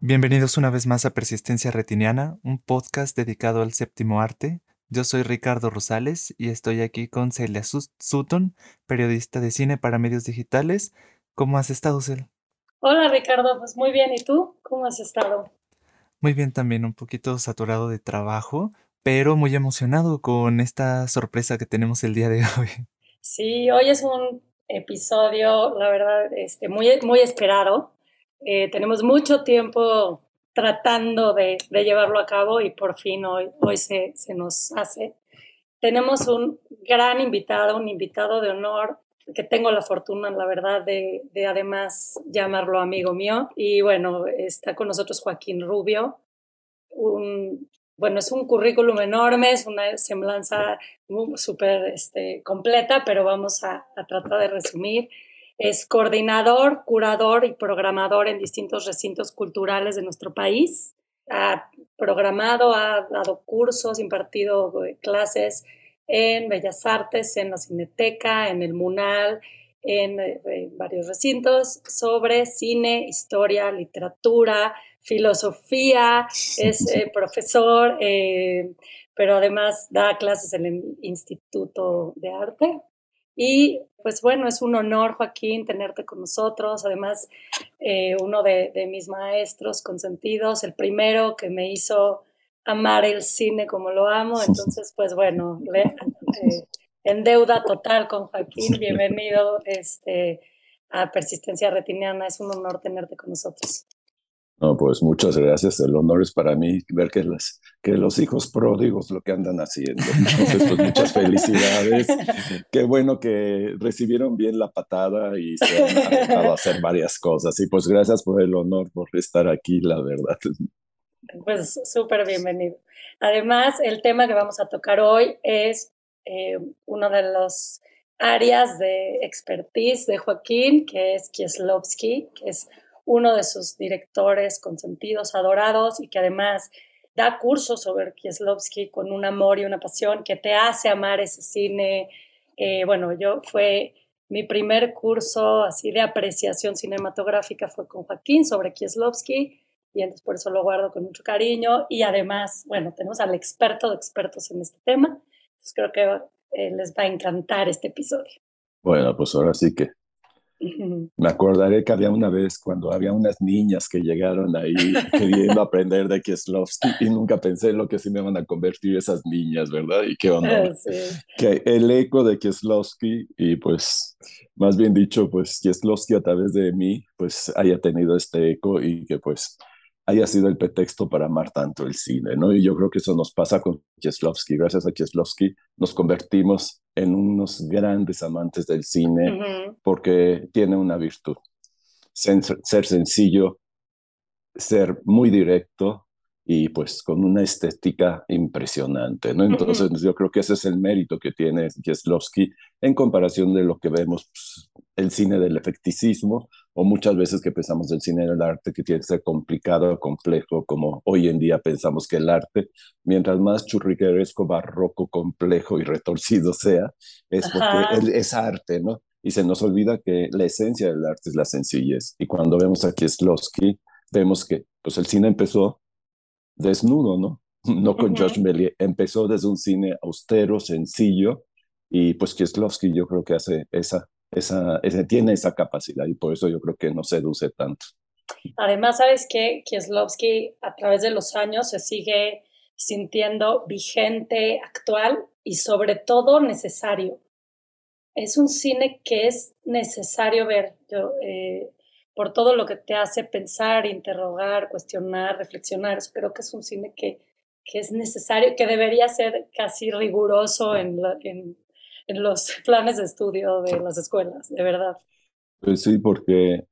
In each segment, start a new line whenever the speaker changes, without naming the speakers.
Bienvenidos una vez más a Persistencia Retiniana, un podcast dedicado al séptimo arte. Yo soy Ricardo Rosales y estoy aquí con Celia Sutton, periodista de cine para medios digitales. ¿Cómo has estado, Celia?
Hola, Ricardo. Pues muy bien. ¿Y tú? ¿Cómo has estado?
Muy bien también, un poquito saturado de trabajo, pero muy emocionado con esta sorpresa que tenemos el día de hoy.
Sí, hoy es un episodio, la verdad, este, muy, muy esperado eh, tenemos mucho tiempo tratando de, llevarlo a cabo y por fin hoy, hoy se, se nos hace. Tenemos un gran invitado, un invitado de honor que tengo la fortuna, la verdad, de, de, además llamarlo amigo mío. Y bueno, está con nosotros Joaquín Rubio. Un, bueno, es un currículum enorme, es una semblanza súper este, completa, pero vamos a, tratar de resumir. Es coordinador, curador y programador en distintos recintos culturales de nuestro país. Ha programado, ha dado cursos, impartido eh, clases en Bellas Artes, en la Cineteca, en el MUNAL, en, eh, varios recintos sobre cine, historia, literatura, filosofía, es eh, profesor, pero además da clases en el Instituto de Arte y pues bueno, es un honor, Joaquín, tenerte con nosotros. Además, eh, uno de, mis maestros consentidos, el primero que me hizo amar el cine como lo amo. Entonces, pues bueno, eh, en deuda total con Joaquín. Bienvenido este, a Persistencia Retiniana. Es un honor tenerte con nosotros.
No, pues muchas gracias. El honor es para mí ver que, las, que los hijos pródigos lo que andan haciendo. Entonces, pues muchas felicidades. Qué bueno que recibieron bien la patada y se han dejado a hacer varias cosas. Y pues gracias por el honor, por estar aquí, la verdad.
Pues súper bienvenido. Además, el tema que vamos a tocar hoy es eh, uno de los áreas de expertise de Joaquín, que es Kieslowski, que es uno de sus directores consentidos, adorados y que además da cursos sobre Kieslowski con un amor y una pasión que te hace amar ese cine. Eh, bueno, yo fue mi primer curso así de apreciación cinematográfica fue con Joaquín sobre Kieslowski y entonces por eso lo guardo con mucho cariño y además, bueno, tenemos al experto de expertos en este tema. Entonces creo que eh, les va a encantar este episodio.
Bueno, pues ahora sí que me acordaré que había una vez cuando había unas niñas que llegaron ahí queriendo aprender de Kieslowski y nunca pensé lo que sí me van a convertir esas niñas, ¿verdad? Y qué onda. Que el eco de Kieslowski y pues, más bien dicho, pues Kieslowski a través de mí, pues haya tenido este eco y que pues haya sido el pretexto para amar tanto el cine, ¿no? Y yo creo que eso nos pasa con Kieslowski. Gracias a Kieslowski nos convertimos en unos grandes amantes del cine porque tiene una virtud. Ser, sencillo, ser muy directo y pues con una estética impresionante, ¿no? Entonces yo creo que ese es el mérito que tiene Kieslowski en comparación de lo que vemos pues, el cine del efecticismo o muchas veces que pensamos el cine del arte que tiene que ser complicado, complejo, como hoy en día pensamos que el arte, mientras más churrigueresco, barroco, complejo y retorcido sea, es porque es arte, ¿no? Y se nos olvida que la esencia del arte es la sencillez. Y cuando vemos a Kieslowski, vemos que pues el cine empezó desnudo, ¿no? No con George Méliès, empezó desde un cine austero, sencillo, y pues Kieslowski yo creo que hace esa esa, tiene esa capacidad y por eso yo creo que no seduce tanto.
Además, sabes que Kieslowski a través de los años se sigue sintiendo vigente, actual y sobre todo necesario. Es un cine que es necesario ver yo, eh, por todo lo que te hace pensar, interrogar, cuestionar, reflexionar. creo que es un cine que, que es necesario, que debería ser casi riguroso en, en en los planes de estudio de las escuelas, de verdad.
Pues sí, porque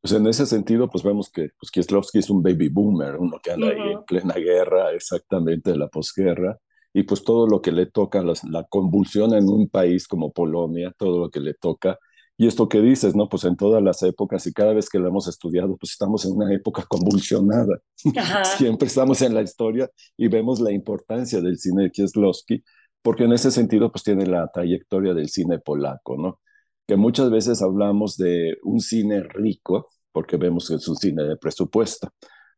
pues en ese sentido, pues vemos que pues, Kieslowski es un baby boomer, uno que anda ahí en plena guerra, exactamente la posguerra, y pues todo lo que le toca, la convulsión en un país como Polonia, todo lo que le toca, y esto que dices, ¿no? Pues en todas las épocas y cada vez que lo hemos estudiado, pues estamos en una época convulsionada. Siempre estamos en la historia y vemos la importancia del cine de Kieslowski porque en ese sentido pues tiene la trayectoria del cine polaco, ¿no? Que muchas veces hablamos de un cine rico, porque vemos que es un cine de presupuesto,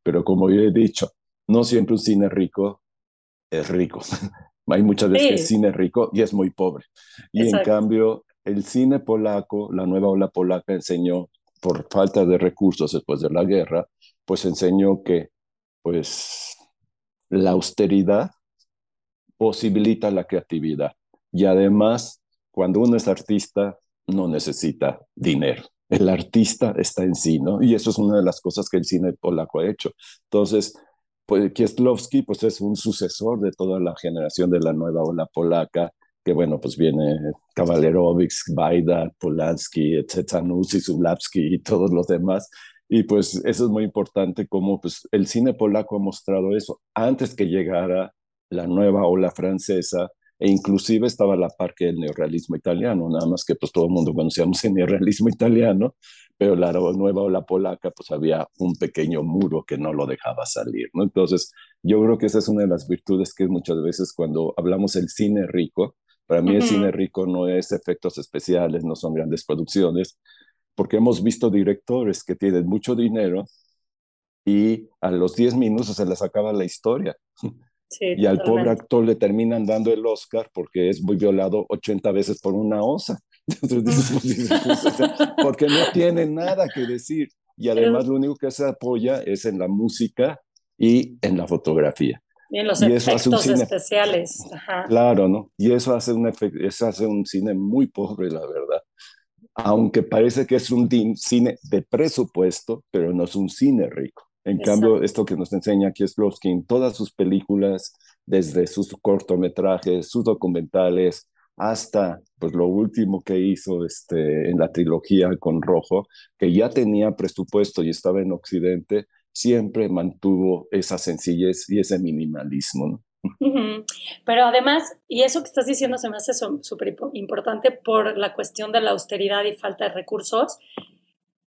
pero como yo he dicho, no siempre un cine rico es rico. Hay muchas veces que el cine rico y es muy pobre. Y en cambio, el cine polaco, la nueva ola polaca enseñó, por falta de recursos después de la guerra, pues enseñó que pues la austeridad posibilita la creatividad. Y además, cuando uno es artista, no necesita dinero. El artista está en sí, ¿no? Y eso es una de las cosas que el cine polaco ha hecho. Entonces, pues Kieslowski pues es un sucesor de toda la generación de la nueva ola polaca, que bueno, pues viene Kawalerovic, Baida, Polanski, Tzetsanusi, Zulawski y todos los demás. Y pues eso es muy importante como pues el cine polaco ha mostrado eso. Antes que llegara la nueva ola francesa, e inclusive estaba la parte del neorrealismo italiano, nada más que pues todo el mundo conocíamos el neorrealismo italiano, pero la nueva ola polaca, pues había un pequeño muro que no lo dejaba salir, ¿no? Entonces, yo creo que esa es una de las virtudes que muchas veces cuando hablamos del cine rico, para mí el cine rico no es efectos especiales, no son grandes producciones, porque hemos visto directores que tienen mucho dinero y a los 10 minutos se les acaba la historia. Y al pobre actor le terminan dando el Oscar porque es muy violado 80 veces por una osa. porque no tiene nada que decir. Y además lo único que se apoya es en la música y en la fotografía.
Y en los efectos especiales.
Claro, ¿no? Y eso hace, un eso hace un cine muy pobre, la verdad. Aunque parece que es un cine de presupuesto, pero no es un cine rico. En cambio, esto que nos enseña Kieslowski en todas sus películas, desde sus cortometrajes, sus documentales, hasta pues lo último que hizo este, en la trilogía con Rojo, que ya tenía presupuesto y estaba en Occidente, siempre mantuvo esa sencillez y ese minimalismo.
Pero además, y eso que estás diciendo se me hace súper importante por la cuestión de la austeridad y falta de recursos,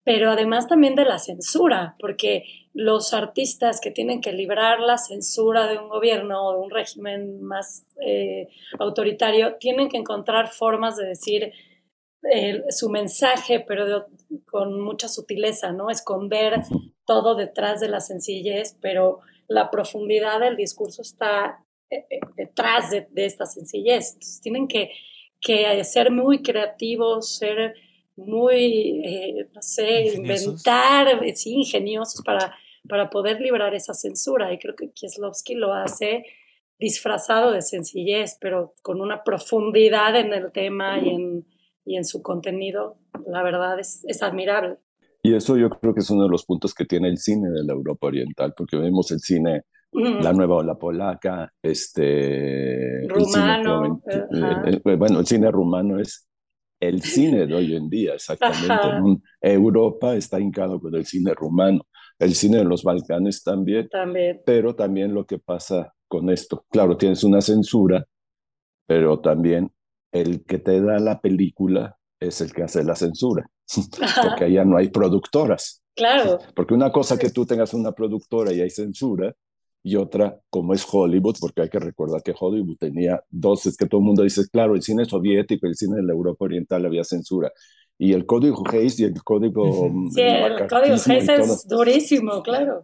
pero además también de la censura, porque los artistas que tienen que librar la censura de un gobierno o de un régimen más eh, autoritario tienen que encontrar formas de decir eh, su mensaje, pero con mucha sutileza, ¿no? Esconder todo detrás de la sencillez, pero la profundidad del discurso está eh, detrás de, esta sencillez. Entonces tienen que, que ser muy creativos, ser muy, no sé, inventar, sí, ingeniosos para para poder librar esa censura. Y creo que Kieslowski lo hace disfrazado de sencillez, pero con una profundidad en el tema y en, y en su contenido, la verdad es, es admirable.
Y eso yo creo que es uno de los puntos que tiene el cine de la Europa Oriental, porque vemos el cine, la nueva ola polaca, este...
Rumano.
bueno, el cine rumano es el cine de hoy en día, exactamente. Europa está hincado con el cine rumano el cine de los Balcanes también,
también.
pero también lo que pasa con esto. Claro, tienes una censura, pero también el que te da la película es el que hace la censura, porque allá no hay productoras.
Claro.
Porque una cosa que tú tengas una productora y hay censura, y otra, como es Hollywood, porque hay que recordar que Hollywood tenía dos, es que todo el mundo dice, claro, el cine soviético, el cine de la Europa Oriental había censura, y el código Hayes y el código...
Mm, sí, el código Hayes es durísimo, claro.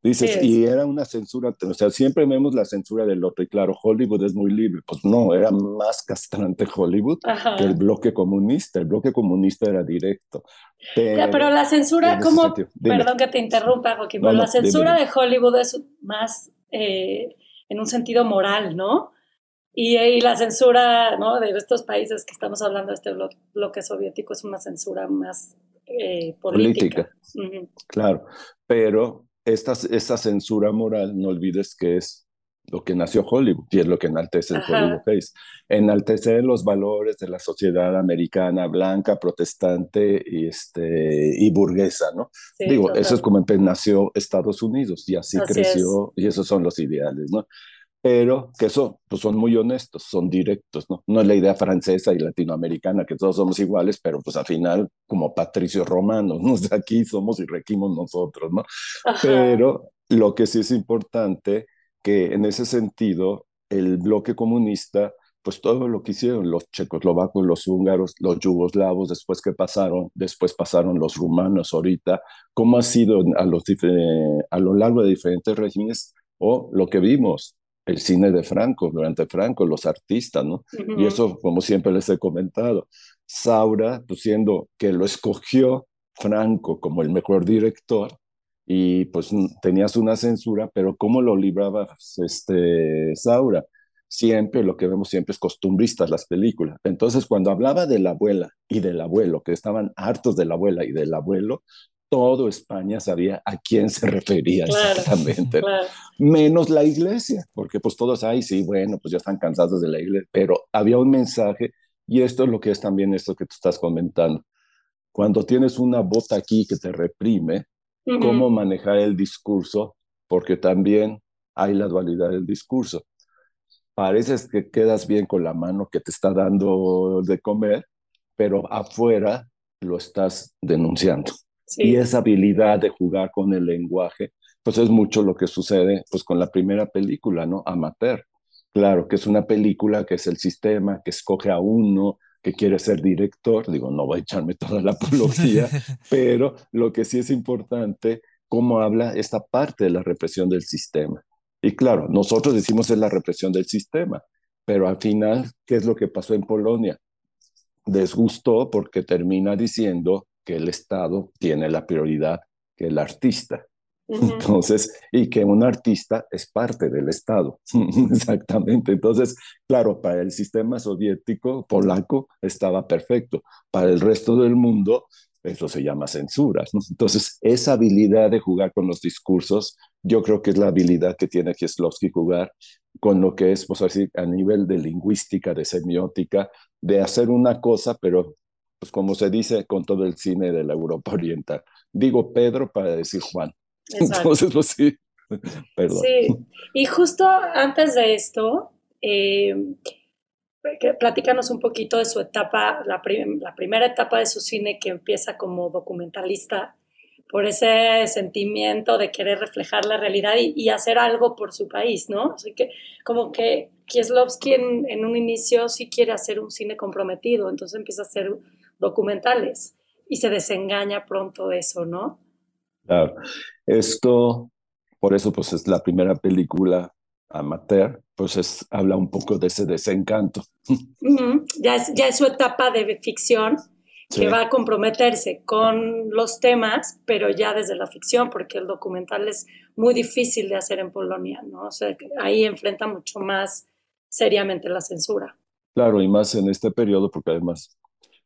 Dices, y era una censura, o sea, siempre vemos la censura del otro, y claro, Hollywood es muy libre. Pues no, era más castrante Hollywood que el bloque comunista. El bloque comunista era directo.
Pero, la censura, ¿cómo? Perdón que te interrumpa, Joaquín, pero la censura de Hollywood es más eh, en un sentido moral, ¿no? Y, la censura ¿no? de estos países que estamos hablando, este bloque, soviético, es una censura más eh, política.
Claro, pero esta, esta censura moral, no olvides que es lo que nació Hollywood y es lo que enaltece el Hollywood Face. Enaltecer los valores de la sociedad americana, blanca, protestante y, este, y burguesa, ¿no? Digo, eso es como nació Estados Unidos y así, creció y esos son los ideales, ¿no? Pero que eso, pues son muy honestos, son directos, ¿no? No es la idea francesa y latinoamericana que todos somos iguales, pero pues al final como patricios romanos, ¿no? aquí somos y requimos nosotros, ¿no? Pero lo que sí es importante, que en ese sentido el bloque comunista pues todo lo que hicieron los checoslovacos, los húngaros, los yugoslavos, después que pasaron, después pasaron los rumanos ahorita, cómo ha sido a, los a lo largo de diferentes regímenes o lo que vimos, el cine de Franco, durante Franco, los artistas, ¿no? Y eso, como siempre les he comentado, Saura, pues siendo que lo escogió Franco como el mejor director, y pues tenías una censura, pero ¿cómo lo libraba este, Saura? Siempre lo que vemos siempre es costumbristas las películas. Entonces, cuando hablaba de la abuela y del abuelo, que estaban hartos de la abuela y del abuelo, todo España sabía a quién se refería exactamente, menos la iglesia, porque pues todos, ay, sí, bueno, pues ya están cansados de la iglesia, pero había un mensaje y esto es lo que es también esto que tú estás comentando. Cuando tienes una bota aquí que te reprime, cómo manejar el discurso, porque también hay la dualidad del discurso. Pareces que quedas bien con la mano que te está dando de comer, pero afuera lo estás denunciando. Y esa habilidad de jugar con el lenguaje, pues es mucho lo que sucede pues con la primera película, ¿no? Amateur. Claro, que es una película que es el sistema, que escoge a uno, que quiere ser director. Digo, no voy a echarme toda la apología, pero lo que sí es importante, cómo habla esta parte de la represión del sistema. Y claro, nosotros decimos es la represión del sistema, pero al final, ¿qué es lo que pasó en Polonia? Desgustó porque termina diciendo que el Estado tiene la prioridad que el artista. Entonces, y que un artista es parte del Estado. Exactamente. Entonces, claro, para el sistema soviético, polaco, estaba perfecto. Para el resto del mundo, eso se llama censura. Entonces, esa habilidad de jugar con los discursos, yo creo que es la habilidad que tiene Kieslowski jugar con lo que es, pues así, a nivel de lingüística, de semiótica, de hacer una cosa, pero pues como se dice con todo el cine de la Europa Oriental. Digo Pedro para decir Juan. Entonces, pues sí, perdón.
Sí, y justo antes de esto, eh, platícanos un poquito de su etapa, la, la, primera etapa de su cine que empieza como documentalista, por ese sentimiento de querer reflejar la realidad y, hacer algo por su país, ¿no? Así que como que Kieslowski en, en, un inicio sí quiere hacer un cine comprometido, entonces empieza a hacer documentales y se desengaña pronto de eso, ¿no?
Claro, esto, por eso pues es la primera película amateur, pues es, habla un poco de ese desencanto.
ya, es, ya es su etapa de ficción que va a comprometerse con los temas, pero ya desde la ficción, porque el documental es muy difícil de hacer en Polonia, ¿no? O sea, ahí enfrenta mucho más seriamente la censura.
Claro, y más en este periodo, porque además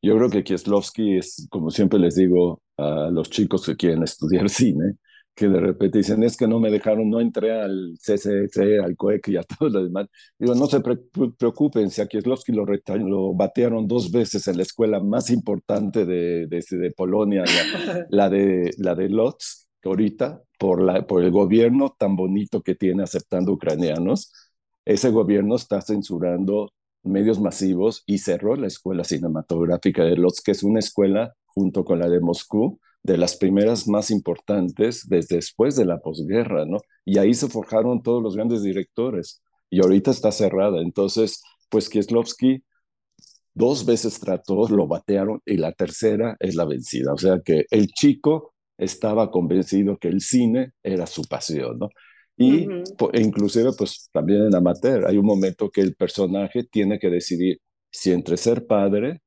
yo creo que Kieslowski es, como siempre les digo a los chicos que quieren estudiar cine, que de repente dicen, es que no me dejaron, no entré al CCC, al COEC y a todos los demás. Digo, no se preocupen, si a Kieslowski lo, lo batearon dos veces en la escuela más importante de, de, de Polonia, la, de, la de Lodz, que ahorita, por, la, por el gobierno tan bonito que tiene aceptando ucranianos, ese gobierno está censurando medios masivos y cerró la Escuela Cinematográfica de Lodz, que es una escuela, junto con la de Moscú, de las primeras más importantes desde después de la posguerra, ¿no? Y ahí se forjaron todos los grandes directores y ahorita está cerrada. Entonces, pues Kieslowski dos veces trató, lo batearon y la tercera es la vencida. O sea que el chico estaba convencido que el cine era su pasión, ¿no? Y e inclusive, pues también en amateur, hay un momento que el personaje tiene que decidir si entre ser padre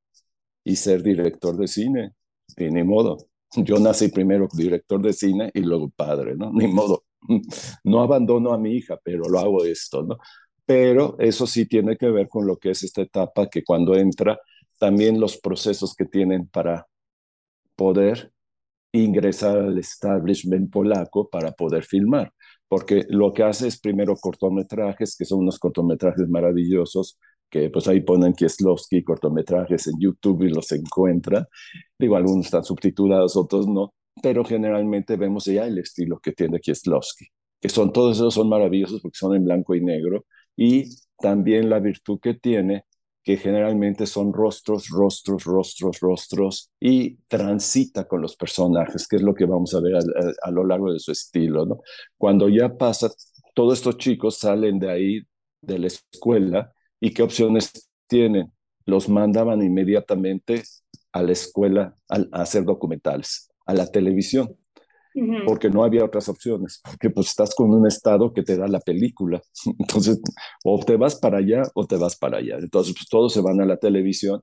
y ser director de cine. Y ni modo. Yo nací primero director de cine y luego padre, ¿no? Ni modo. No abandono a mi hija, pero lo hago esto, ¿no? Pero eso sí tiene que ver con lo que es esta etapa que cuando entra, también los procesos que tienen para poder ingresar al establishment polaco para poder filmar porque lo que hace es primero cortometrajes, que son unos cortometrajes maravillosos, que pues ahí ponen Kieslowski, cortometrajes en YouTube y los encuentran. Digo, algunos están subtitulados, otros no, pero generalmente vemos ya el estilo que tiene Kieslowski, que son todos esos son maravillosos porque son en blanco y negro, y también la virtud que tiene que generalmente son rostros, rostros, rostros, rostros, y transita con los personajes, que es lo que vamos a ver a, lo largo de su estilo, ¿no? Cuando ya pasa, todos estos chicos salen de ahí, de la escuela, ¿Y qué opciones tienen? Los mandaban inmediatamente a la escuela a, hacer documentales, a la televisión, porque no había otras opciones, porque pues estás con un estado que te da la película. Entonces, o te vas para allá o te vas para allá. Entonces, pues todos se van a la televisión,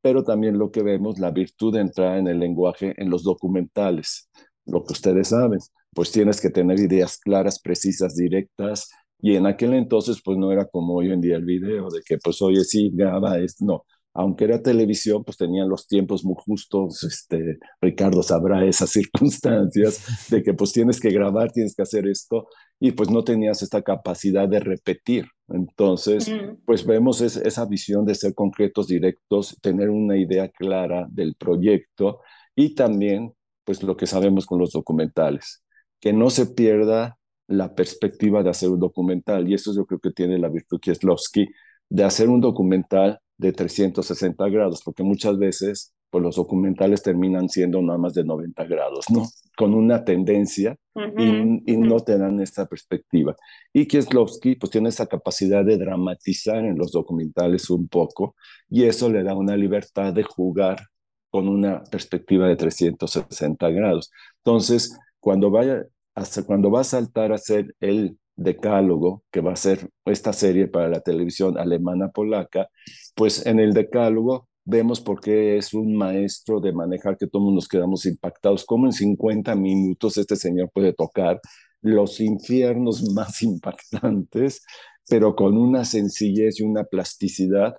pero también lo que vemos, la virtud de entrar en el lenguaje en los documentales, lo que ustedes saben, pues tienes que tener ideas claras, precisas, directas, y en aquel entonces, pues no era como hoy en día el video, de que pues oye, sí, graba esto, no. Aunque era televisión, pues tenían los tiempos muy justos, este, Ricardo sabrá esas circunstancias de que pues tienes que grabar, tienes que hacer esto, y pues no tenías esta capacidad de repetir. Entonces, pues vemos esa visión de ser concretos, directos, tener una idea clara del proyecto y también, pues lo que sabemos con los documentales, que no se pierda la perspectiva de hacer un documental. Y eso yo creo que tiene la virtud Kieslowski, de hacer un documental de 360 grados, porque muchas veces pues los documentales terminan siendo nada más de 90 grados, ¿no? Con una tendencia y, no te dan esta perspectiva. Y Kieslowski pues tiene esa capacidad de dramatizar en los documentales un poco y eso le da una libertad de jugar con una perspectiva de 360 grados. Entonces, cuando vaya hasta cuando va a saltar a ser el decálogo, que va a ser esta serie para la televisión alemana polaca, pues en el decálogo vemos por qué es un maestro de manejar que todos nos quedamos impactados, como en 50 minutos este señor puede tocar los infiernos más impactantes, pero con una sencillez y una plasticidad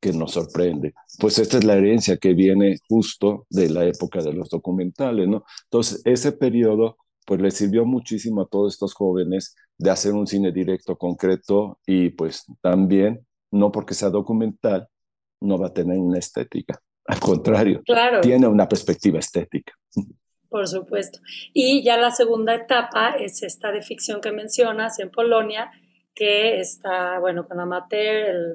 que nos sorprende. Pues esta es la herencia que viene justo de la época de los documentales, ¿no? Entonces, ese periodo pues le sirvió muchísimo a todos estos jóvenes de hacer un cine directo concreto y pues también, no porque sea documental, no va a tener una estética. Al contrario, tiene una perspectiva estética.
Por supuesto. Y ya la segunda etapa es esta de ficción que mencionas en Polonia, que está, bueno, con Amateur, el,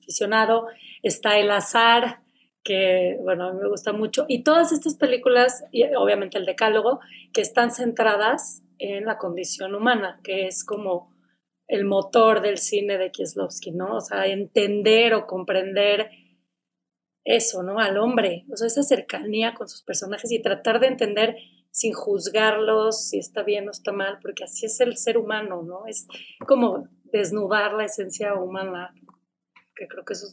aficionado, está El Azar, que, bueno, a mí me gusta mucho. Y todas estas películas, y obviamente el Decálogo, que están centradas en la condición humana, que es como el motor del cine de Kieslowski, ¿no? O sea, entender o comprender eso, ¿no? Al hombre, o sea, esa cercanía con sus personajes y tratar de entender sin juzgarlos si está bien o está mal, porque así es el ser humano, ¿no? Es como desnudar la esencia humana, que creo que eso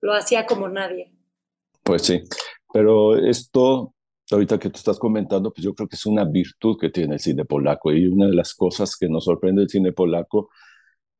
lo hacía como nadie.
Pues sí, pero esto, ahorita que tú estás comentando, pues yo creo que es una virtud que tiene el cine polaco y una de las cosas que nos sorprende el cine polaco,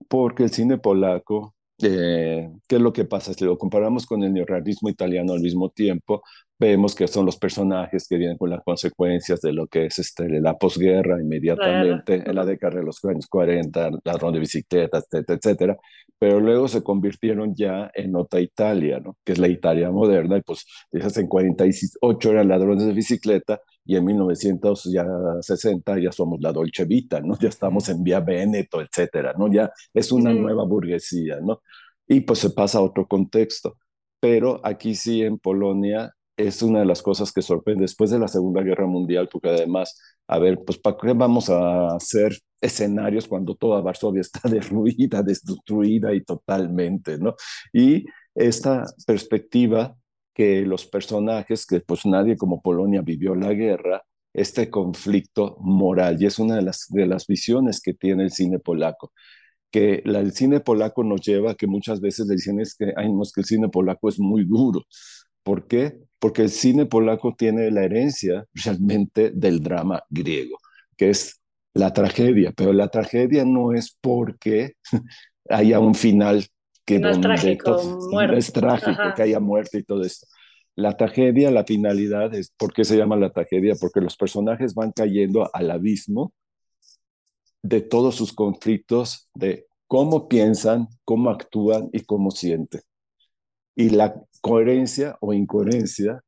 porque el cine polaco eh, ¿Qué es lo que pasa? Si lo comparamos con el neorrealismo italiano al mismo tiempo, vemos que son los personajes que vienen con las consecuencias de lo que es este, la posguerra inmediatamente, en la década de los años 40, ladrón de bicicletas, etcétera, etcétera, pero luego se convirtieron ya en otra Italia, ¿no? que es la Italia moderna, y pues en 48 eran ladrones de bicicleta, y en 1960 ya somos la Dolce Vita, ¿no? Ya estamos en Vía Veneto, etcétera, ¿no? Ya es una nueva burguesía, ¿no? Y pues se pasa a otro contexto. Pero aquí sí, en Polonia, es una de las cosas que sorprende después de la Segunda Guerra Mundial, porque además, a ver, pues ¿para qué vamos a hacer escenarios cuando toda Varsovia está derruida, destruida y totalmente, ¿no? Y esta perspectiva que los personajes, que pues nadie como Polonia vivió la guerra, este conflicto moral, y es una de las, de las visiones que tiene el cine polaco, que el cine polaco nos lleva que muchas veces le es que, ay, no, es que el cine polaco es muy duro. ¿Por qué? Porque el cine polaco tiene la herencia realmente del drama griego, que es la tragedia, pero la tragedia no es porque haya un final que
no es trágico,
es trágico que haya muerte y todo esto. La tragedia, la finalidad es, ¿por qué se llama la tragedia? Porque los personajes van cayendo al abismo de todos sus conflictos, de cómo piensan, cómo actúan y cómo sienten. Y la coherencia o incoherencia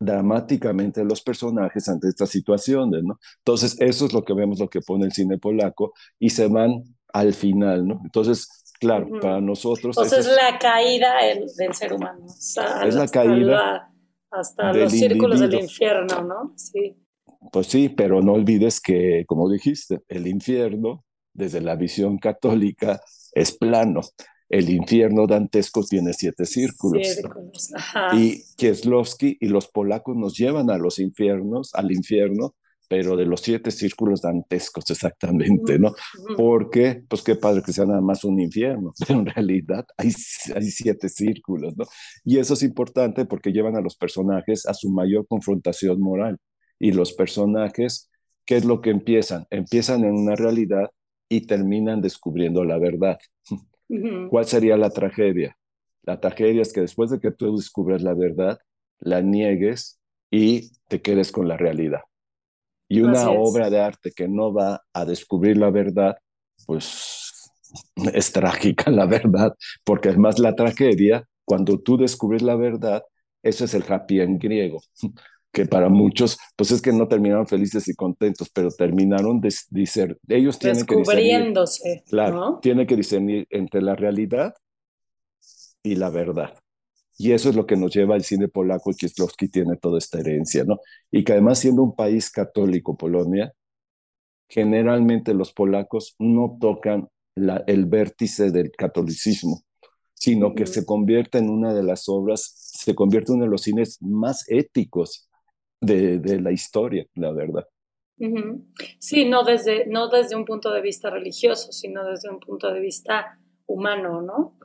dramáticamente de los personajes ante estas situaciones, ¿no? Entonces, eso es lo que vemos, lo que pone el cine polaco, y se van al final, ¿no? Entonces, Claro, para nosotros.
Entonces es la caída del ser humano.
es la caída.
hasta los círculos del infierno, ¿no? Sí.
Pues sí, pero no olvides que, como dijiste, el infierno, desde la visión católica, es plano. El infierno dantesco tiene siete círculos. Y Kieslowski y los polacos nos llevan a los infiernos, al infierno, pero de los siete círculos dantescos exactamente, ¿no? Porque, pues qué padre que sea nada más un infierno, pero en realidad hay, hay siete círculos, ¿no? Y eso es importante porque llevan a los personajes a su mayor confrontación moral. Y los personajes, ¿qué es lo que empiezan? Empiezan en una realidad y terminan descubriendo la verdad. ¿Cuál sería la tragedia? La tragedia es que después de que tú descubres la verdad, la niegues y te quedes con la realidad. Y una obra de arte que no va a descubrir la verdad, pues es trágica la verdad, porque además la tragedia, cuando tú descubres la verdad, eso es el happy en griego, que para muchos, pues es que no terminaron felices y contentos, pero terminaron de, ser, ellos tienen que
Descubriéndose.
Claro, tienen que discernir entre la realidad y la verdad. Y eso es lo que nos lleva al cine polaco y Kieslowski tiene toda esta herencia, ¿no? Y que además siendo un país católico, Polonia, generalmente los polacos no tocan la, el vértice del catolicismo, sino que se convierte en una de las obras, se convierte en uno de los cines más éticos de, la historia, la verdad.
Sí, no desde, no desde un punto de vista religioso, sino desde un punto de vista humano, ¿no?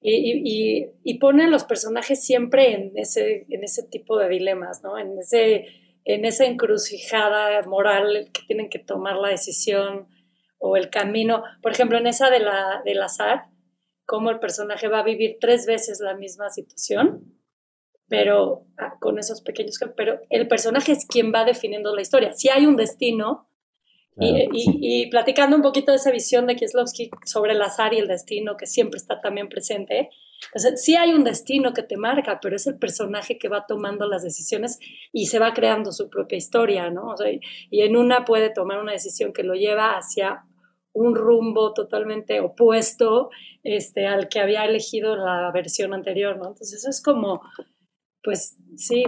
y, y, pone a los personajes siempre en ese, en ese tipo de dilemas, ¿no? En, ese, en esa encrucijada moral que tienen que tomar la decisión o el camino. Por ejemplo, en esa de la, del azar, cómo el personaje va a vivir tres veces la misma situación pero ah, con esos pequeños, pero el personaje es quien va definiendo la historia. Si hay un destino, y, y, platicando un poquito de esa visión de Kieslowski sobre el azar y el destino, que siempre está también presente, entonces, sí hay un destino que te marca, pero es el personaje que va tomando las decisiones y se va creando su propia historia, ¿no? O sea, y en una puede tomar una decisión que lo lleva hacia un rumbo totalmente opuesto este, al que había elegido la versión anterior, ¿no? Entonces, eso es como pues sí,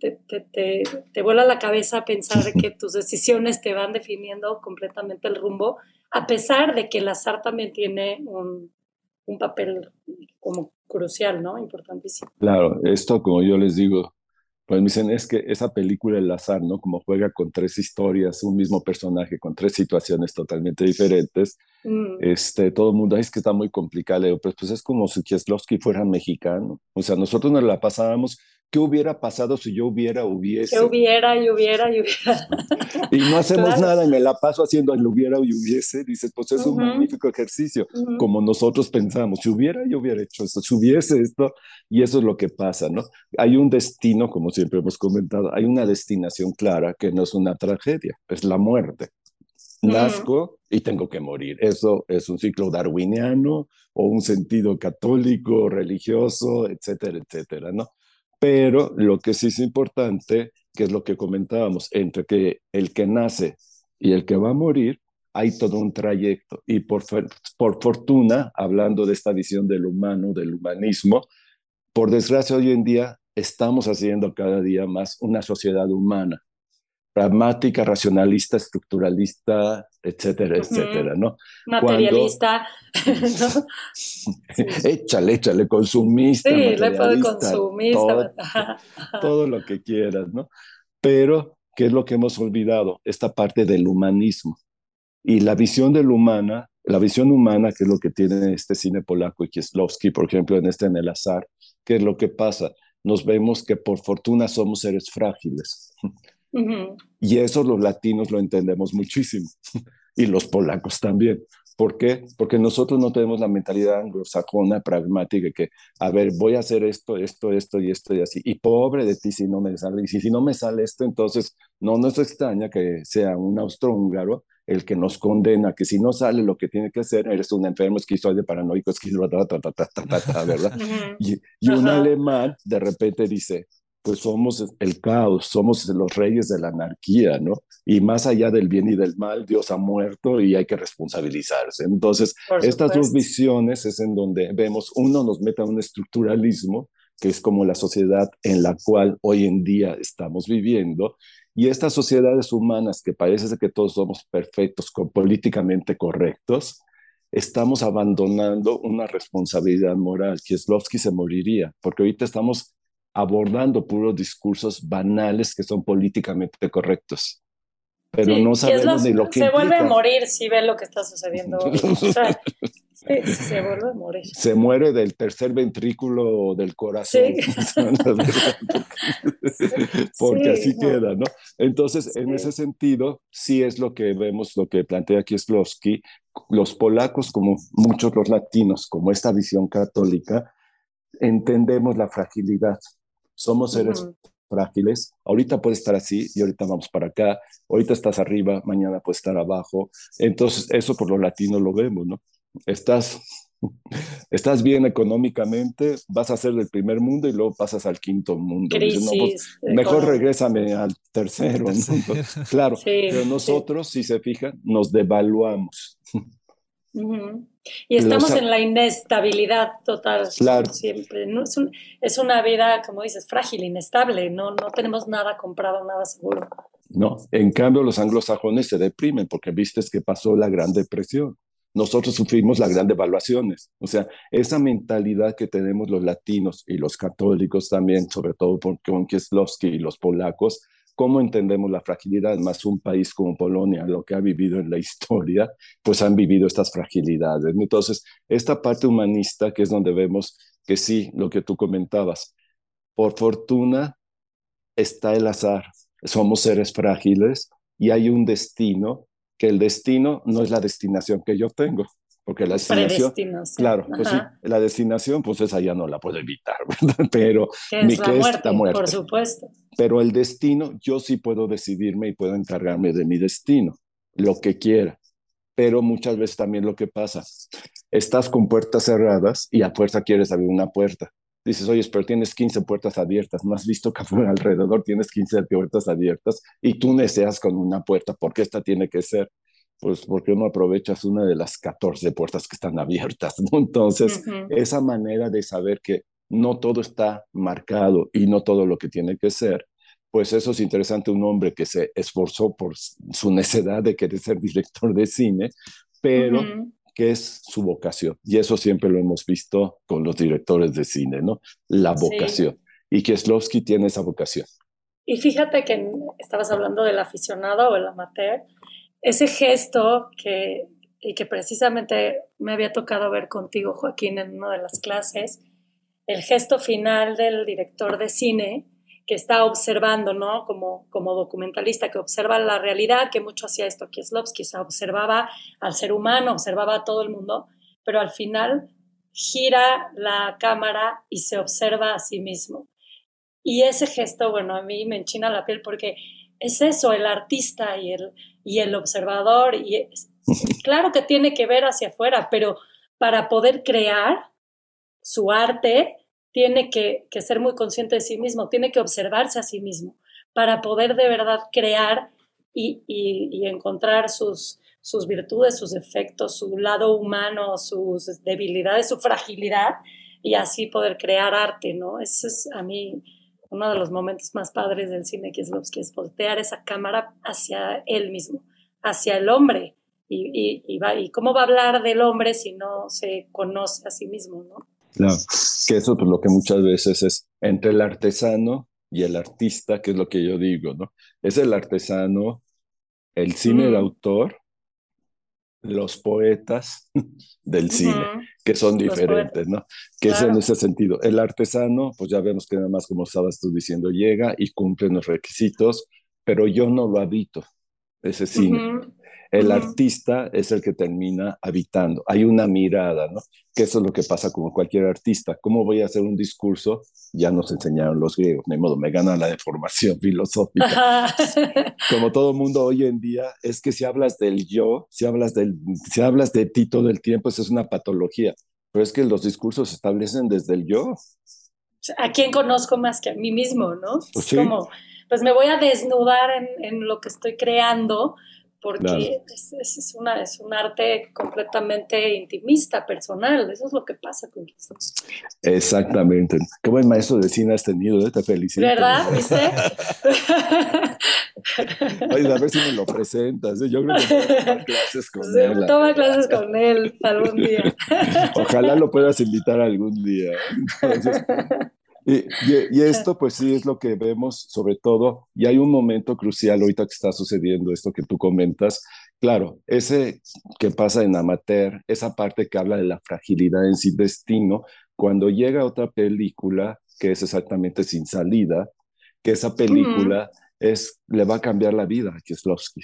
te, te, te, vuela la cabeza pensar que tus decisiones te van definiendo completamente el rumbo, a pesar de que el azar también tiene un, un papel como crucial, ¿no? Importantísimo.
Claro, esto como yo les digo, pues me dicen, es que esa película El azar, ¿no? Como juega con tres historias, un mismo personaje, con tres situaciones totalmente diferentes, mm. este, todo el mundo, es que está muy complicado, pues, pues es como si Kieslowski fuera mexicano, o sea, nosotros nos la pasábamos ¿Qué hubiera pasado si yo hubiera, hubiese?
Que hubiera y hubiera y hubiera.
Y no hacemos nada y me la paso haciendo el hubiera y hubiese. Dices, pues es un magnífico ejercicio, como nosotros pensamos. Si hubiera, yo hubiera hecho esto, si hubiese esto, y eso es lo que pasa, ¿no? Hay un destino, como siempre hemos comentado, hay una destinación clara que no es una tragedia, es la muerte. Nazco y tengo que morir. Eso es un ciclo darwiniano o un sentido católico, religioso, etcétera, etcétera, ¿no? Pero lo que sí es importante, que es lo que comentábamos, entre que el que nace y el que va a morir, hay todo un trayecto. Y por, por fortuna, hablando de esta visión del humano, del humanismo, por desgracia hoy en día estamos haciendo cada día más una sociedad humana pragmática, racionalista, estructuralista, etcétera, etcétera, ¿no?
Materialista, ¿no?
échale, échale, consumista,
sí, materialista, consumista.
Todo, todo lo que quieras, ¿no? Pero, ¿qué es lo que hemos olvidado? Esta parte del humanismo. Y la visión del humana, la visión humana, que es lo que tiene este cine polaco y Kieslowski, por ejemplo, en este En el azar, ¿qué es lo que pasa? Nos vemos que por fortuna somos seres frágiles. Y eso los latinos lo entendemos muchísimo y los polacos también. ¿Por qué? Porque nosotros no tenemos la mentalidad anglosajona pragmática que, a ver, voy a hacer esto, esto, esto y esto y así. Y pobre de ti si no me sale. Y si, si no me sale esto, entonces no nos extraña que sea un austrohúngaro el que nos condena, que si no sale lo que tiene que hacer, eres un enfermo esquizoide, paranoico, esquizoide, ¿verdad? y, y un alemán de repente dice, pues somos el caos, somos los reyes de la anarquía, ¿no? Y más allá del bien y del mal, Dios ha muerto y hay que responsabilizarse. Entonces, estas dos visiones es en donde vemos, uno nos mete a un estructuralismo, que es como la sociedad en la cual hoy en día estamos viviendo, y estas sociedades humanas que parece que todos somos perfectos, políticamente correctos, estamos abandonando una responsabilidad moral. Kieslowski se moriría, porque ahorita estamos abordando puros discursos banales que son políticamente correctos. Pero no sabemos ni lo que
Se vuelve a morir si ve lo que está sucediendo. se vuelve a morir.
Se muere del tercer ventrículo del corazón. Porque así queda, ¿no? Entonces, en ese sentido, sí es lo que vemos, lo que plantea Kieslowski. Los polacos, como muchos los latinos, como esta visión católica, entendemos la fragilidad. Somos seres frágiles. Ahorita puede estar así y ahorita vamos para acá. Ahorita estás arriba, mañana puede estar abajo. Entonces, eso por lo latino lo vemos, ¿no? Estás, estás bien económicamente, vas a ser del primer mundo y luego pasas al quinto mundo.
Crisis,
mejor regrésame al tercero. mundo. Claro, pero nosotros, si se fijan, nos devaluamos.
Y estamos en la inestabilidad total claro. siempre. ¿no? Es, es, una vida, como dices, frágil, inestable. No, no tenemos nada comprado, nada seguro.
No, en cambio los anglosajones se deprimen porque viste que pasó la Gran Depresión nosotros sufrimos las grandes devaluaciones. O sea, esa mentalidad que tenemos los latinos y los católicos también, sobre todo con Kieslowski y los polacos, cómo entendemos la fragilidad, más un país como Polonia, lo que ha vivido en la historia, pues han vivido estas fragilidades. Entonces, esta parte humanista que es donde vemos que sí, lo que tú comentabas, por fortuna está el azar, somos seres frágiles y hay un destino que el destino no es la destinación que yo tengo, porque la destinación, claro, pues sí, la destinación, pues esa ya no la puedo evitar, ¿verdad? Pero
mi que está muerta, por supuesto.
Pero el destino, yo sí puedo decidirme y puedo encargarme de mi destino, lo que quiera. Pero muchas veces también lo que pasa, estás con puertas cerradas y a fuerza quieres abrir una puerta dices, oye, pero tienes 15 puertas abiertas, no has visto que alrededor tienes 15 puertas abiertas y tú deseas con una puerta, ¿por qué esta tiene que ser? Pues porque no aprovechas una de las 14 puertas que están abiertas, ¿no? Entonces, esa manera de saber que no todo está marcado y no todo lo que tiene que ser, pues eso es interesante, un hombre que se esforzó por su necedad de querer ser director de cine, pero que es su vocación. Y eso siempre lo hemos visto con los directores de cine, ¿no? La vocación. Y Kieslowski tiene esa vocación.
Y fíjate que estabas hablando del aficionado o el amateur, ese gesto que, y que precisamente me había tocado ver contigo, Joaquín, en una de las clases, el gesto final del director de cine, que está observando, ¿no? Como, como documentalista, que observa la realidad, que mucho hacía esto Kieslowski, o observaba al ser humano, observaba a todo el mundo, pero al final gira la cámara y se observa a sí mismo. Y ese gesto, bueno, a mí me enchina la piel porque es eso, el artista y el, y el observador, y claro que tiene que ver hacia afuera, pero para poder crear su arte, tiene que, ser muy consciente de sí mismo, tiene que observarse a sí mismo para poder de verdad crear y, encontrar sus, sus virtudes, sus defectos, su lado humano, sus debilidades, su fragilidad y así poder crear arte, ¿no? Ese es a mí uno de los momentos más padres del cine que es, voltear esa cámara hacia él mismo, hacia el hombre. Y, y, y cómo va a hablar del hombre si no se conoce a sí mismo, ¿no?
Claro, que eso es pues, lo que muchas veces es entre el artesano y el artista, que es lo que yo digo, ¿no? Es el artesano, el cine de autor, los poetas del cine, que son diferentes, ¿no? Que es en ese sentido. El artesano, pues ya vemos que nada más, como estabas tú diciendo, llega y cumple los requisitos, pero yo no lo habito, ese cine. El artista es el que termina habitando. Hay una mirada, ¿no? Que eso es lo que pasa con cualquier artista. ¿Cómo voy a hacer un discurso? Ya nos enseñaron los griegos, de modo, me gana la deformación filosófica. Como todo mundo hoy en día, es que si hablas del yo, si hablas, del, si hablas de ti todo el tiempo, eso es una patología. Pero es que los discursos se establecen desde el yo.
¿A quién conozco más que a mí mismo, no? Pues como, pues me voy a desnudar en, en lo que estoy creando porque es, una, es un arte completamente intimista, personal, eso es lo que pasa con Kieslowski.
Exactamente. Qué buen maestro de cine has tenido, ¿eh? te felicito.
¿Verdad? ¿Viste?
Oye, a ver si me lo presentas. ¿eh? Yo creo que toma clases con él.
Toma clases con él algún día.
Ojalá lo puedas invitar algún día. Entonces, y, esto, pues sí, es lo que vemos sobre todo, y hay un momento crucial ahorita que está sucediendo esto que tú comentas. Claro, ese que pasa en Amateur, esa parte que habla de la fragilidad en sí destino, cuando llega otra película que es exactamente sin salida, que esa película es, le va a cambiar la vida a Kieslowski.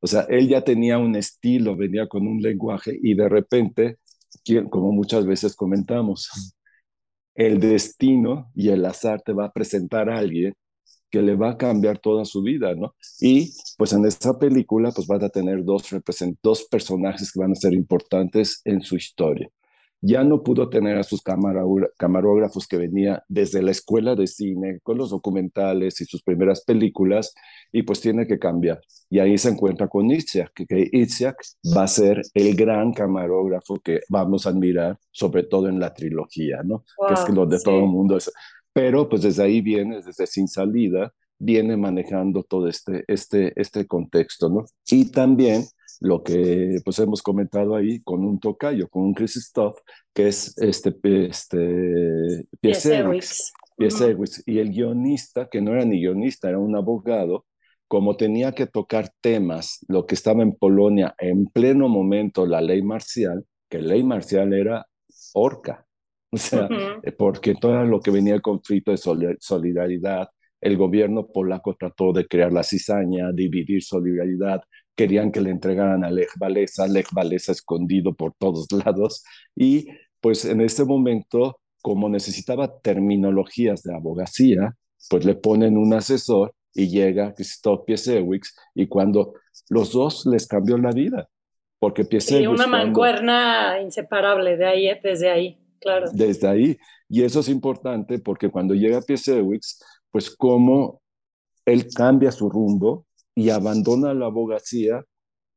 O sea, él ya tenía un estilo, venía con un lenguaje y de repente, como muchas veces comentamos, el destino y el azar te va a presentar a alguien que le va a cambiar toda su vida, ¿no? Y pues en esta película pues vas a tener dos, dos personajes que van a ser importantes en su historia ya no pudo tener a sus camarógrafos que venía desde la escuela de cine con los documentales y sus primeras películas y pues tiene que cambiar. Y ahí se encuentra con Itziak, que, que va a ser el gran camarógrafo que vamos a admirar, sobre todo en la trilogía, ¿no? que es lo de todo el mundo. Es, pero pues desde ahí viene, desde Sin Salida, viene manejando todo este, este, este contexto, ¿no? Y también lo que pues hemos comentado ahí con un tocayo, con un Christoph, que es este, este Piesewicz. Y el guionista, que no era ni guionista, era un abogado, como tenía que tocar temas, lo que estaba en Polonia en pleno momento, la ley marcial, que ley marcial era orca, o sea, porque todo lo que venía el conflicto de solidaridad, el gobierno polaco trató de crear la cizaña, dividir solidaridad, querían que le entregaran a Lech Walesa, Lech Walesa escondido por todos lados, y pues en este momento, como necesitaba terminologías de abogacía, pues le ponen un asesor y llega Christoph Piesewicz, y cuando los dos les cambió la vida, porque Piesewicz...
Y una mancuerna inseparable de ahí, desde ahí, claro.
Desde ahí, y eso es importante porque cuando llega Piesewicz, pues como él cambia su rumbo y abandona la abogacía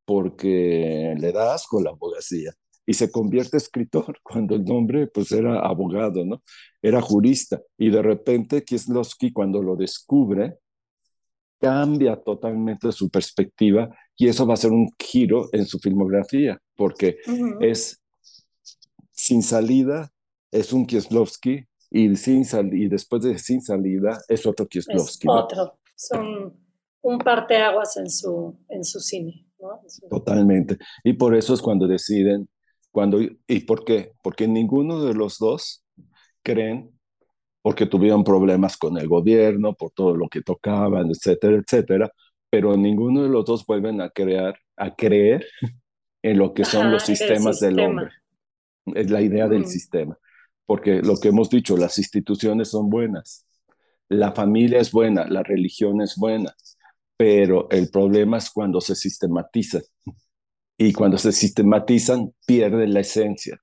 porque le da asco la abogacía y se convierte escritor cuando el nombre pues era abogado, ¿no? Era jurista y de repente Kieslowski cuando lo descubre cambia totalmente su perspectiva y eso va a ser un giro en su filmografía porque es sin salida es un Kieslowski y sin y después de sin salida es otro Kieslowski.
Es otro, son un parteaguas en su, en su cine. ¿no?
Totalmente. Y por eso es cuando deciden, cuando, ¿y por qué? Porque ninguno de los dos creen, porque tuvieron problemas con el gobierno, por todo lo que tocaban, etcétera, etcétera, pero ninguno de los dos vuelven a crear, a creer en lo que son los sistemas del hombre. Es la idea del sistema. Porque lo que hemos dicho, las instituciones son buenas, la familia es buena, la religión es buena, pero el problema es cuando se sistematizan. Y cuando se sistematizan, pierden la esencia.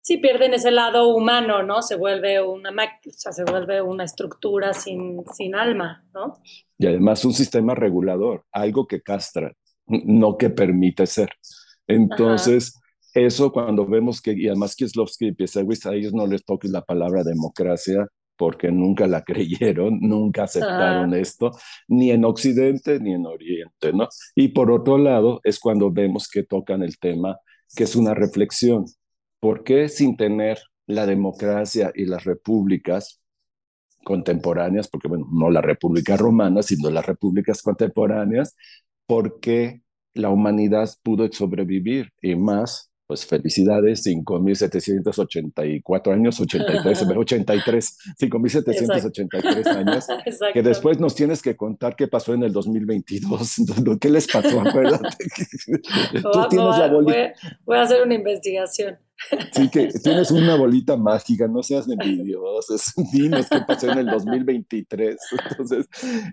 Sí, pierden ese lado humano, ¿no? Se vuelve una, o sea, se vuelve una estructura sin, sin alma, ¿no?
Y además un sistema regulador, algo que castra, no que permite ser. Entonces, eso cuando vemos que, y además Kieslowski y Piesewicz, a ellos no les toque la palabra democracia, porque nunca la creyeron, nunca aceptaron esto, ni en Occidente ni en Oriente, ¿no? Y por otro lado, es cuando vemos que tocan el tema, que es una reflexión. ¿Por qué sin tener la democracia y las repúblicas contemporáneas, porque bueno, no la República Romana, sino las repúblicas contemporáneas, por qué la humanidad pudo sobrevivir y más pues felicidades, 5.784 años, 83, 83, 5.783 años, que después nos tienes que contar qué pasó en el 2022, ¿qué les pasó? Acuérdate.
Tú tienes la bolita. Voy a, hacer una investigación.
Sí, que tienes una bolita mágica, no seas envidioso, dinos qué pasó en el 2023. Entonces,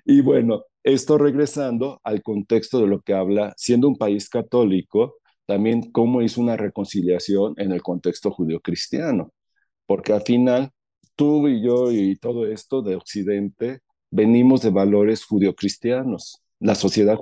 y bueno, esto regresando al contexto de lo que habla, siendo un país católico, también cómo hizo una reconciliación en el contexto judio-cristiano, porque al final tú y yo y todo esto de Occidente venimos de valores judio-cristianos, la sociedad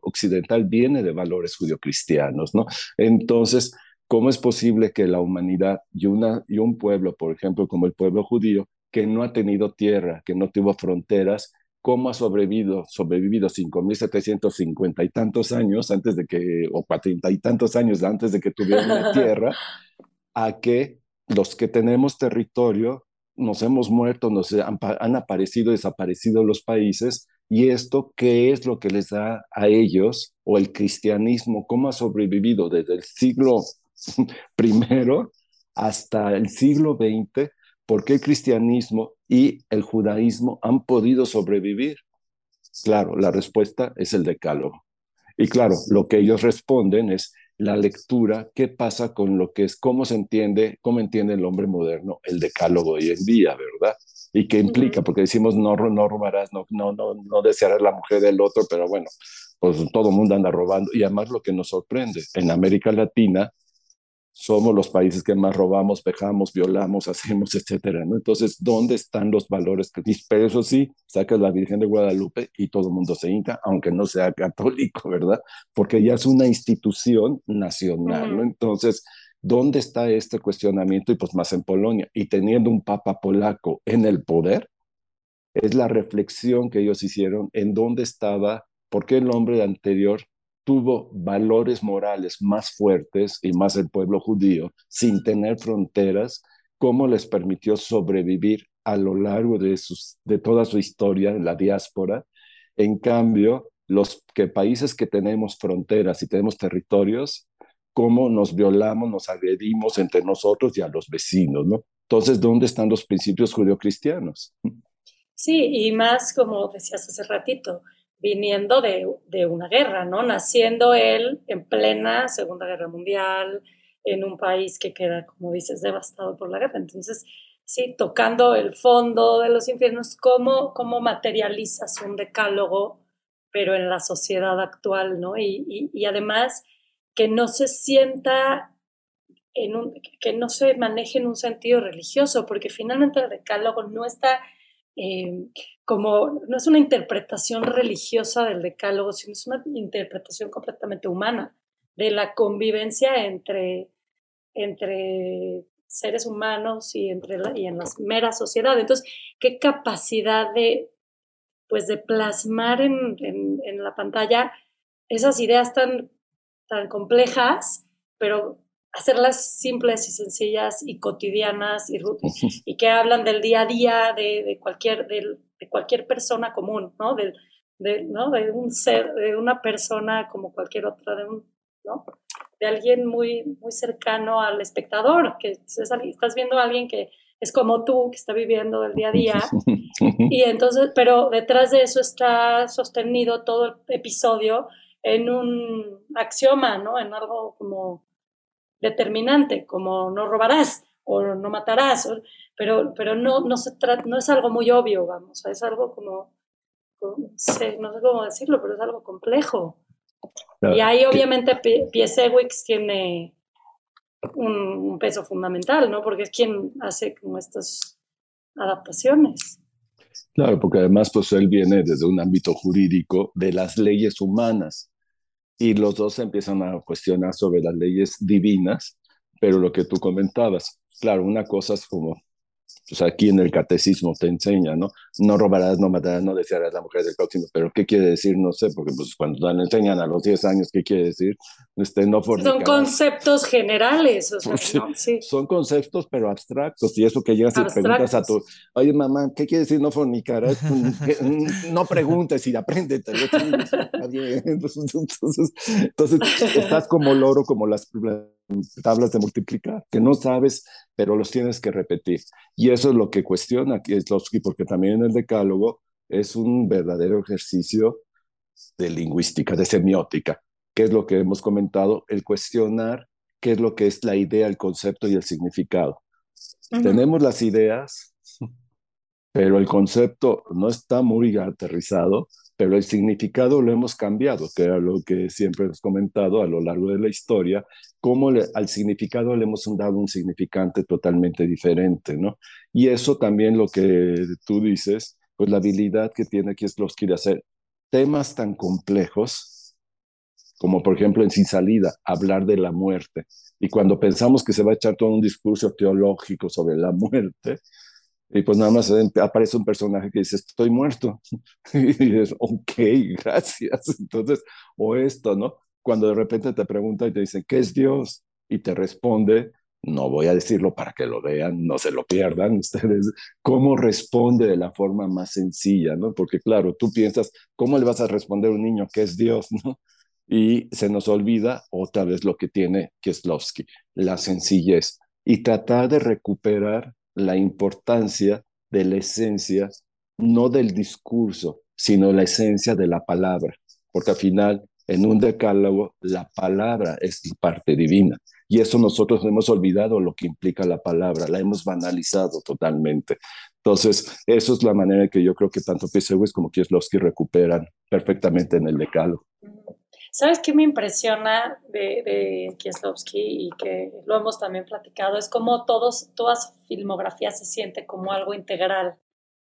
occidental viene de valores judio-cristianos, ¿no? Entonces, ¿cómo es posible que la humanidad y, una, y un pueblo, por ejemplo, como el pueblo judío, que no ha tenido tierra, que no tuvo fronteras, cómo ha sobrevivido, sobrevivido 5.750 y tantos años antes de que, o 40 y tantos años antes de que tuviera una tierra, a que los que tenemos territorio nos hemos muerto, nos han, han aparecido, desaparecido los países, y esto, ¿qué es lo que les da a ellos, o el cristianismo, cómo ha sobrevivido desde el siglo primero hasta el siglo XX, por qué el cristianismo y el judaísmo han podido sobrevivir? Claro, la respuesta es el decálogo. Y claro, lo que ellos responden es la lectura, qué pasa con lo que es, cómo se entiende, cómo entiende el hombre moderno el decálogo hoy en día, ¿verdad? Y qué implica, porque decimos no, no robarás, no, no, no, no desearás la mujer del otro, pero bueno, pues todo el mundo anda robando. Y además lo que nos sorprende, en América Latina somos los países que más robamos, pejamos, violamos, hacemos, etcétera, ¿no? Entonces, ¿dónde están los valores? Pero eso sí, sacas la Virgen de Guadalupe y todo el mundo se hinca, aunque no sea católico, ¿verdad? Porque ya es una institución nacional, ¿no? Entonces, ¿dónde está este cuestionamiento? Y pues más en Polonia. Y teniendo un papa polaco en el poder, es la reflexión que ellos hicieron en dónde estaba, por qué el hombre anterior tuvo valores morales más fuertes y más el pueblo judío, sin tener fronteras, cómo les permitió sobrevivir a lo largo de, sus, de toda su historia en la diáspora. En cambio, los que países que tenemos fronteras y tenemos territorios, cómo nos violamos, nos agredimos entre nosotros y a los vecinos, ¿no? Entonces, ¿dónde están los principios judio-cristianos?
Sí, y más como decías hace ratito, viniendo de, de, una guerra, ¿no? Naciendo él en plena Segunda Guerra Mundial, en un país que queda, como dices, devastado por la guerra. Entonces, sí, tocando el fondo de los infiernos, ¿cómo, cómo materializas un decálogo, pero en la sociedad actual, ¿no? Y, y, además que no se sienta en un, que no se maneje en un sentido religioso, porque finalmente el decálogo no está eh, como, no es una interpretación religiosa del decálogo, sino es una interpretación completamente humana de la convivencia entre, entre seres humanos y, entre y en la mera sociedad. Entonces, ¿qué capacidad de, pues, de plasmar en, en, la pantalla esas ideas tan, tan complejas, pero hacerlas simples y sencillas y cotidianas y, y que hablan del día a día de, de cualquier, de, de, cualquier persona común, ¿no? De, de, ¿no? de un ser, de una persona como cualquier otra, de, un, ¿no? de alguien muy, muy cercano al espectador, que estás viendo a alguien que es como tú, que está viviendo el día a día. Y entonces, pero detrás de eso está sostenido todo el episodio en un axioma, ¿no? En algo como determinante, como no robarás o no matarás, pero, pero no, no, se no es algo muy obvio, vamos, es algo como, no sé, cómo decirlo, pero es algo complejo. y ahí obviamente Piesewicz tiene un, peso fundamental, ¿no? Porque es quien hace como estas adaptaciones.
Claro, porque además pues él viene desde un ámbito jurídico de las leyes humanas y los dos empiezan a cuestionar sobre las leyes divinas, pero lo que tú comentabas, claro, una cosa es como pues aquí en el catecismo te enseña, ¿no? No robarás, no matarás, no desearás la mujer del próximo, pero ¿qué quiere decir? No sé, porque pues cuando te enseñan a los 10 años, ¿qué quiere decir? Este, no
Son conceptos generales, o sea,
sí. Son conceptos, pero abstractos, y eso que llegas y preguntas a tu, oye mamá, ¿qué quiere decir no fornicar? no preguntes y apréndete. Entonces, entonces, estás como loro, como las tablas de multiplicar, que no sabes, pero los tienes que repetir. Y eso es lo que cuestiona Kieslowski, porque también en el decálogo es un verdadero ejercicio de lingüística, de semiótica, que es lo que hemos comentado, el cuestionar qué es lo que es la idea, el concepto y el significado. Tenemos las ideas, pero el concepto no está muy aterrizado, pero el significado lo hemos cambiado, que era lo que siempre hemos comentado a lo largo de la historia, cómo al significado le hemos dado un significante totalmente diferente, ¿no? Y eso también lo que tú dices, pues la habilidad que tiene Kieslowski de hacer temas tan complejos como por ejemplo en Sin Salida, hablar de la muerte. Y cuando pensamos que se va a echar todo un discurso teológico sobre la muerte, y pues nada más aparece un personaje que dice, estoy muerto. y dices, ok, gracias. Entonces, o esto, ¿no? Cuando de repente te pregunta y te dice, ¿qué es Dios? Y te responde, no voy a decirlo para que lo vean, no se lo pierdan ustedes, cómo responde de la forma más sencilla, ¿no? Porque claro, tú piensas, ¿cómo le vas a responder a un niño que es Dios, ¿no? Y se nos olvida otra vez lo que tiene Kieslowski, la sencillez, y tratar de recuperar la importancia de la esencia, no del discurso, sino la esencia de la palabra, porque al final, en un decálogo, la palabra es parte divina y eso nosotros hemos olvidado lo que implica la palabra, la hemos banalizado totalmente. Entonces, eso es la manera que yo creo que tanto Pisewis como Kieslowski recuperan perfectamente en el decalo.
¿Sabes qué me impresiona de, Kieslowski y que lo hemos también platicado? Es como todos, toda su filmografía se siente como algo integral,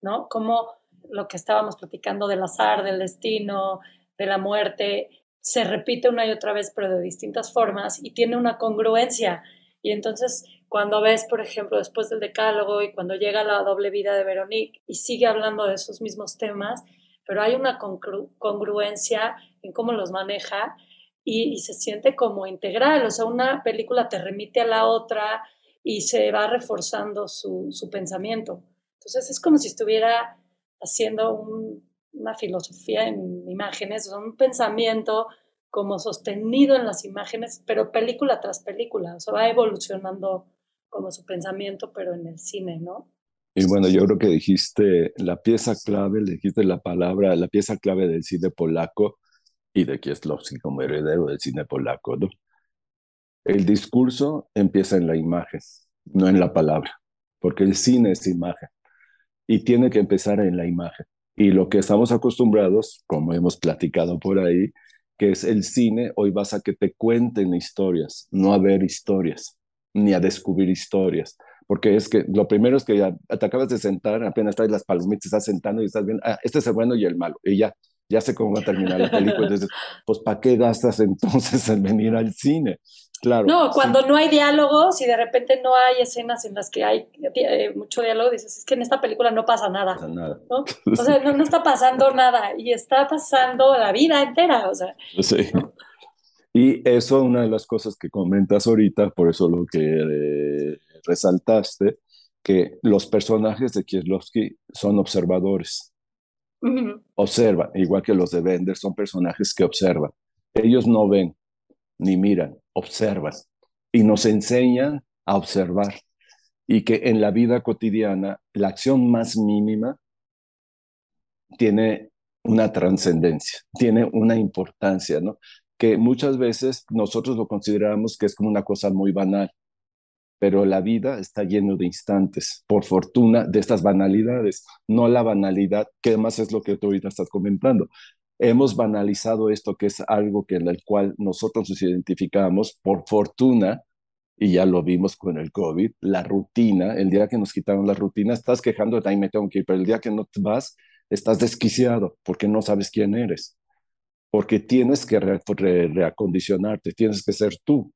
¿no? Como lo que estábamos platicando del azar, del destino, de la muerte, se repite una y otra vez, pero de distintas formas y tiene una congruencia. Y entonces, cuando ves, por ejemplo, después del decálogo y cuando llega la doble vida de Veronique y sigue hablando de esos mismos temas, pero hay una congruencia en cómo los maneja y, se siente como integral, o sea, una película te remite a la otra y se va reforzando su, su pensamiento. Entonces es como si estuviera haciendo un, una filosofía en imágenes, un pensamiento como sostenido en las imágenes, pero película tras película, o sea, va evolucionando como su pensamiento, pero en el cine, ¿no?
Y bueno, yo creo que dijiste la pieza clave, le dijiste la palabra, la pieza clave del cine polaco y de Kieslowski como heredero del cine polaco. El discurso empieza en la imagen, no en la palabra, porque el cine es imagen y tiene que empezar en la imagen. Y lo que estamos acostumbrados, como hemos platicado por ahí, que es el cine, hoy vas a que te cuenten historias, no a ver historias, ni a descubrir historias. Porque es que lo primero es que ya te acabas de sentar, apenas traes las palomitas, estás sentando y estás viendo, ah, este es el bueno y el malo, y ya, ya sé cómo va a terminar la película. Entonces, pues, ¿para qué gastas entonces en venir al cine? Claro.
No, cuando no hay diálogos y de repente no hay escenas en las que hay eh, mucho diálogo, dices, es que en esta película no pasa nada.
Pasa nada.
¿no? O sea, no, está pasando nada y está pasando la vida entera. O sea,
sí. Y eso, una de las cosas que comentas ahorita, por eso lo que eh, resaltaste, que los personajes de Kieslowski son observadores. Observan, igual que los de Bender, son personajes que observan. Ellos no ven, ni miran, observan y nos enseñan a observar y que en la vida cotidiana la acción más mínima tiene una trascendencia, tiene una importancia, ¿no? Que muchas veces nosotros lo consideramos que es como una cosa muy banal, pero la vida está lleno de instantes, por fortuna, de estas banalidades, no la banalidad, que además es lo que tú ahorita estás comentando, hemos banalizado esto que es algo que en el cual nosotros nos identificamos por fortuna y ya lo vimos con el COVID, la rutina, el día que nos quitaron la rutina, estás quejando de ahí me tengo que ir, pero el día que no vas, estás desquiciado porque no sabes quién eres, porque tienes que reacondicionarte, tienes que ser tú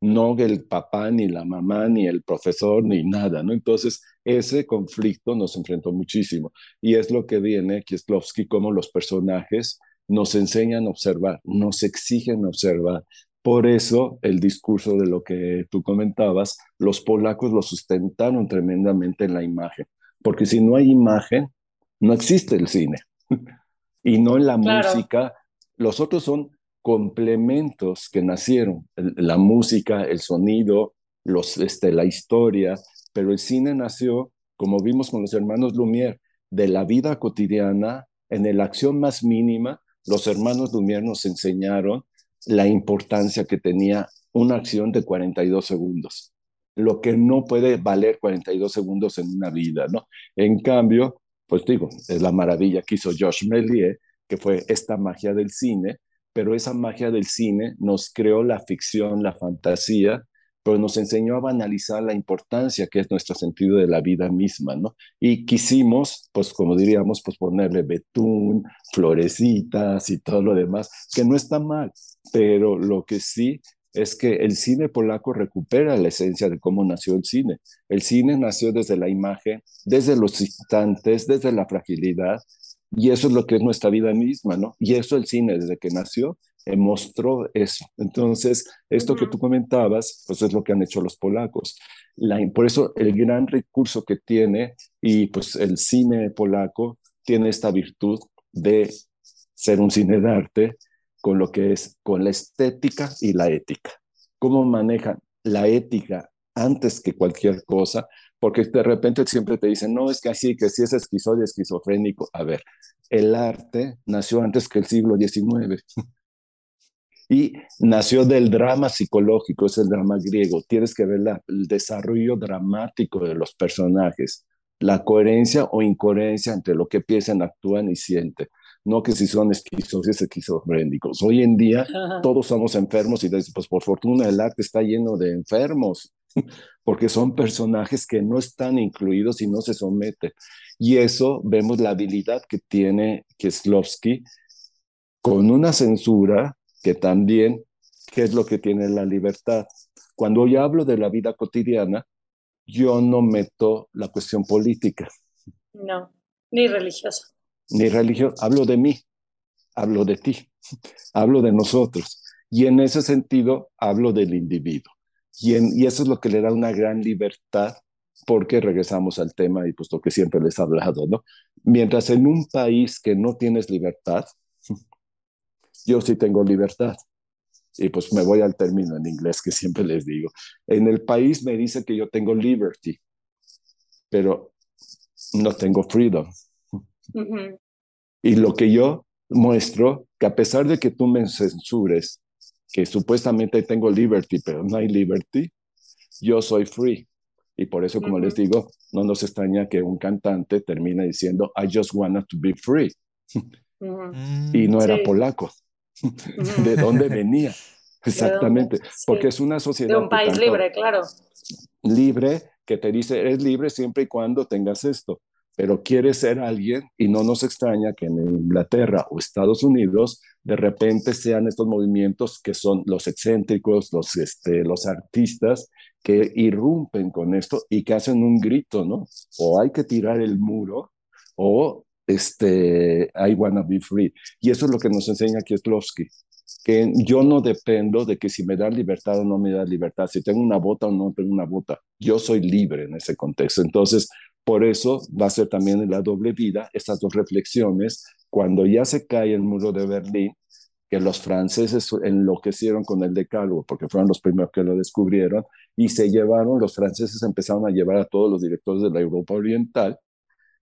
no el papá, ni la mamá, ni el profesor, ni nada, ¿no? Entonces, ese conflicto nos enfrentó muchísimo. Y es lo que viene Kieslowski, como los personajes nos enseñan a observar, nos exigen observar. Por eso, el discurso de lo que tú comentabas, los polacos lo sustentaron tremendamente en la imagen, porque si no hay imagen, no existe el cine. y no en la música, los otros son complementos que nacieron, la música, el sonido, los, este, la historia, pero el cine nació, como vimos con los hermanos Lumière, de la vida cotidiana, en la acción más mínima, los hermanos Lumière nos enseñaron la importancia que tenía una acción de 42 segundos, lo que no puede valer 42 segundos en una vida, ¿no? En cambio, pues digo, es la maravilla que hizo Josh Méliès, que fue esta magia del cine, pero esa magia del cine nos creó la ficción, la fantasía, pero nos enseñó a banalizar la importancia que es nuestro sentido de la vida misma, ¿no? Y quisimos, pues como diríamos, pues ponerle betún, florecitas y todo lo demás, que no está mal, pero lo que sí es que el cine polaco recupera la esencia de cómo nació el cine. El cine nació desde la imagen, desde los instantes, desde la fragilidad, y eso es lo que es nuestra vida misma, ¿no? Y eso el cine, desde que nació, eh, mostró eso. Entonces, esto que tú comentabas, pues es lo que han hecho los polacos. La, por eso el gran recurso que tiene, y pues el cine polaco tiene esta virtud de ser un cine de arte con lo que es, con la estética y la ética. ¿Cómo manejan la ética antes que cualquier cosa? Porque de repente siempre te dicen, no, es que así, que si es esquizoide, esquizofrénico. A ver, el arte nació antes que el siglo XIX. y nació del drama psicológico, es el drama griego. Tienes que ver el desarrollo dramático de los personajes, la coherencia o incoherencia entre lo que piensan, actúan y sienten no que si son esquizos esquizofrénicos. Hoy en día todos somos enfermos y pues por fortuna el arte está lleno de enfermos, porque son personajes que no están incluidos y no se someten. Y eso vemos la habilidad que tiene Kieslowski con una censura que también, ¿qué es lo que tiene la libertad? Cuando yo hablo de la vida cotidiana, yo no meto la cuestión política.
No, ni religiosa
ni religión, hablo de mí, hablo de ti, hablo de nosotros. Y en ese sentido hablo del individuo. Y, y eso es lo que le da una gran libertad, porque regresamos al tema y pues lo que siempre les he hablado, ¿no? Mientras en un país que no tienes libertad, yo sí tengo libertad. Y pues me voy al término en inglés que siempre les digo. En el país me dice que yo tengo liberty, pero no tengo freedom. Y lo que yo muestro, que a pesar de que tú me censures, que supuestamente tengo liberty, pero no hay liberty, yo soy free. Y por eso, como les digo, no nos extraña que un cantante termine diciendo, I just want to be free. y no era polaco. ¿De dónde venía? Exactamente. Porque es una sociedad.
De un país libre, claro.
Libre, que te dice, eres libre siempre y cuando tengas esto pero quiere ser alguien y no nos extraña que en Inglaterra o Estados Unidos de repente sean estos movimientos que son los excéntricos, los, este, los artistas que irrumpen con esto y que hacen un grito, ¿no? O hay que tirar el muro o este, I wanna be free. Y eso es lo que nos enseña Kieslowski, que yo no dependo de que si me dan libertad o no me dan libertad, si tengo una bota o no tengo una bota, yo soy libre en ese contexto. Entonces, por eso va a ser también en la doble vida estas dos reflexiones, cuando ya se cae el muro de Berlín, que los franceses enloquecieron con el decálogo, porque fueron los primeros que lo descubrieron, y se llevaron, los franceses empezaron a llevar a todos los directores de la Europa Oriental,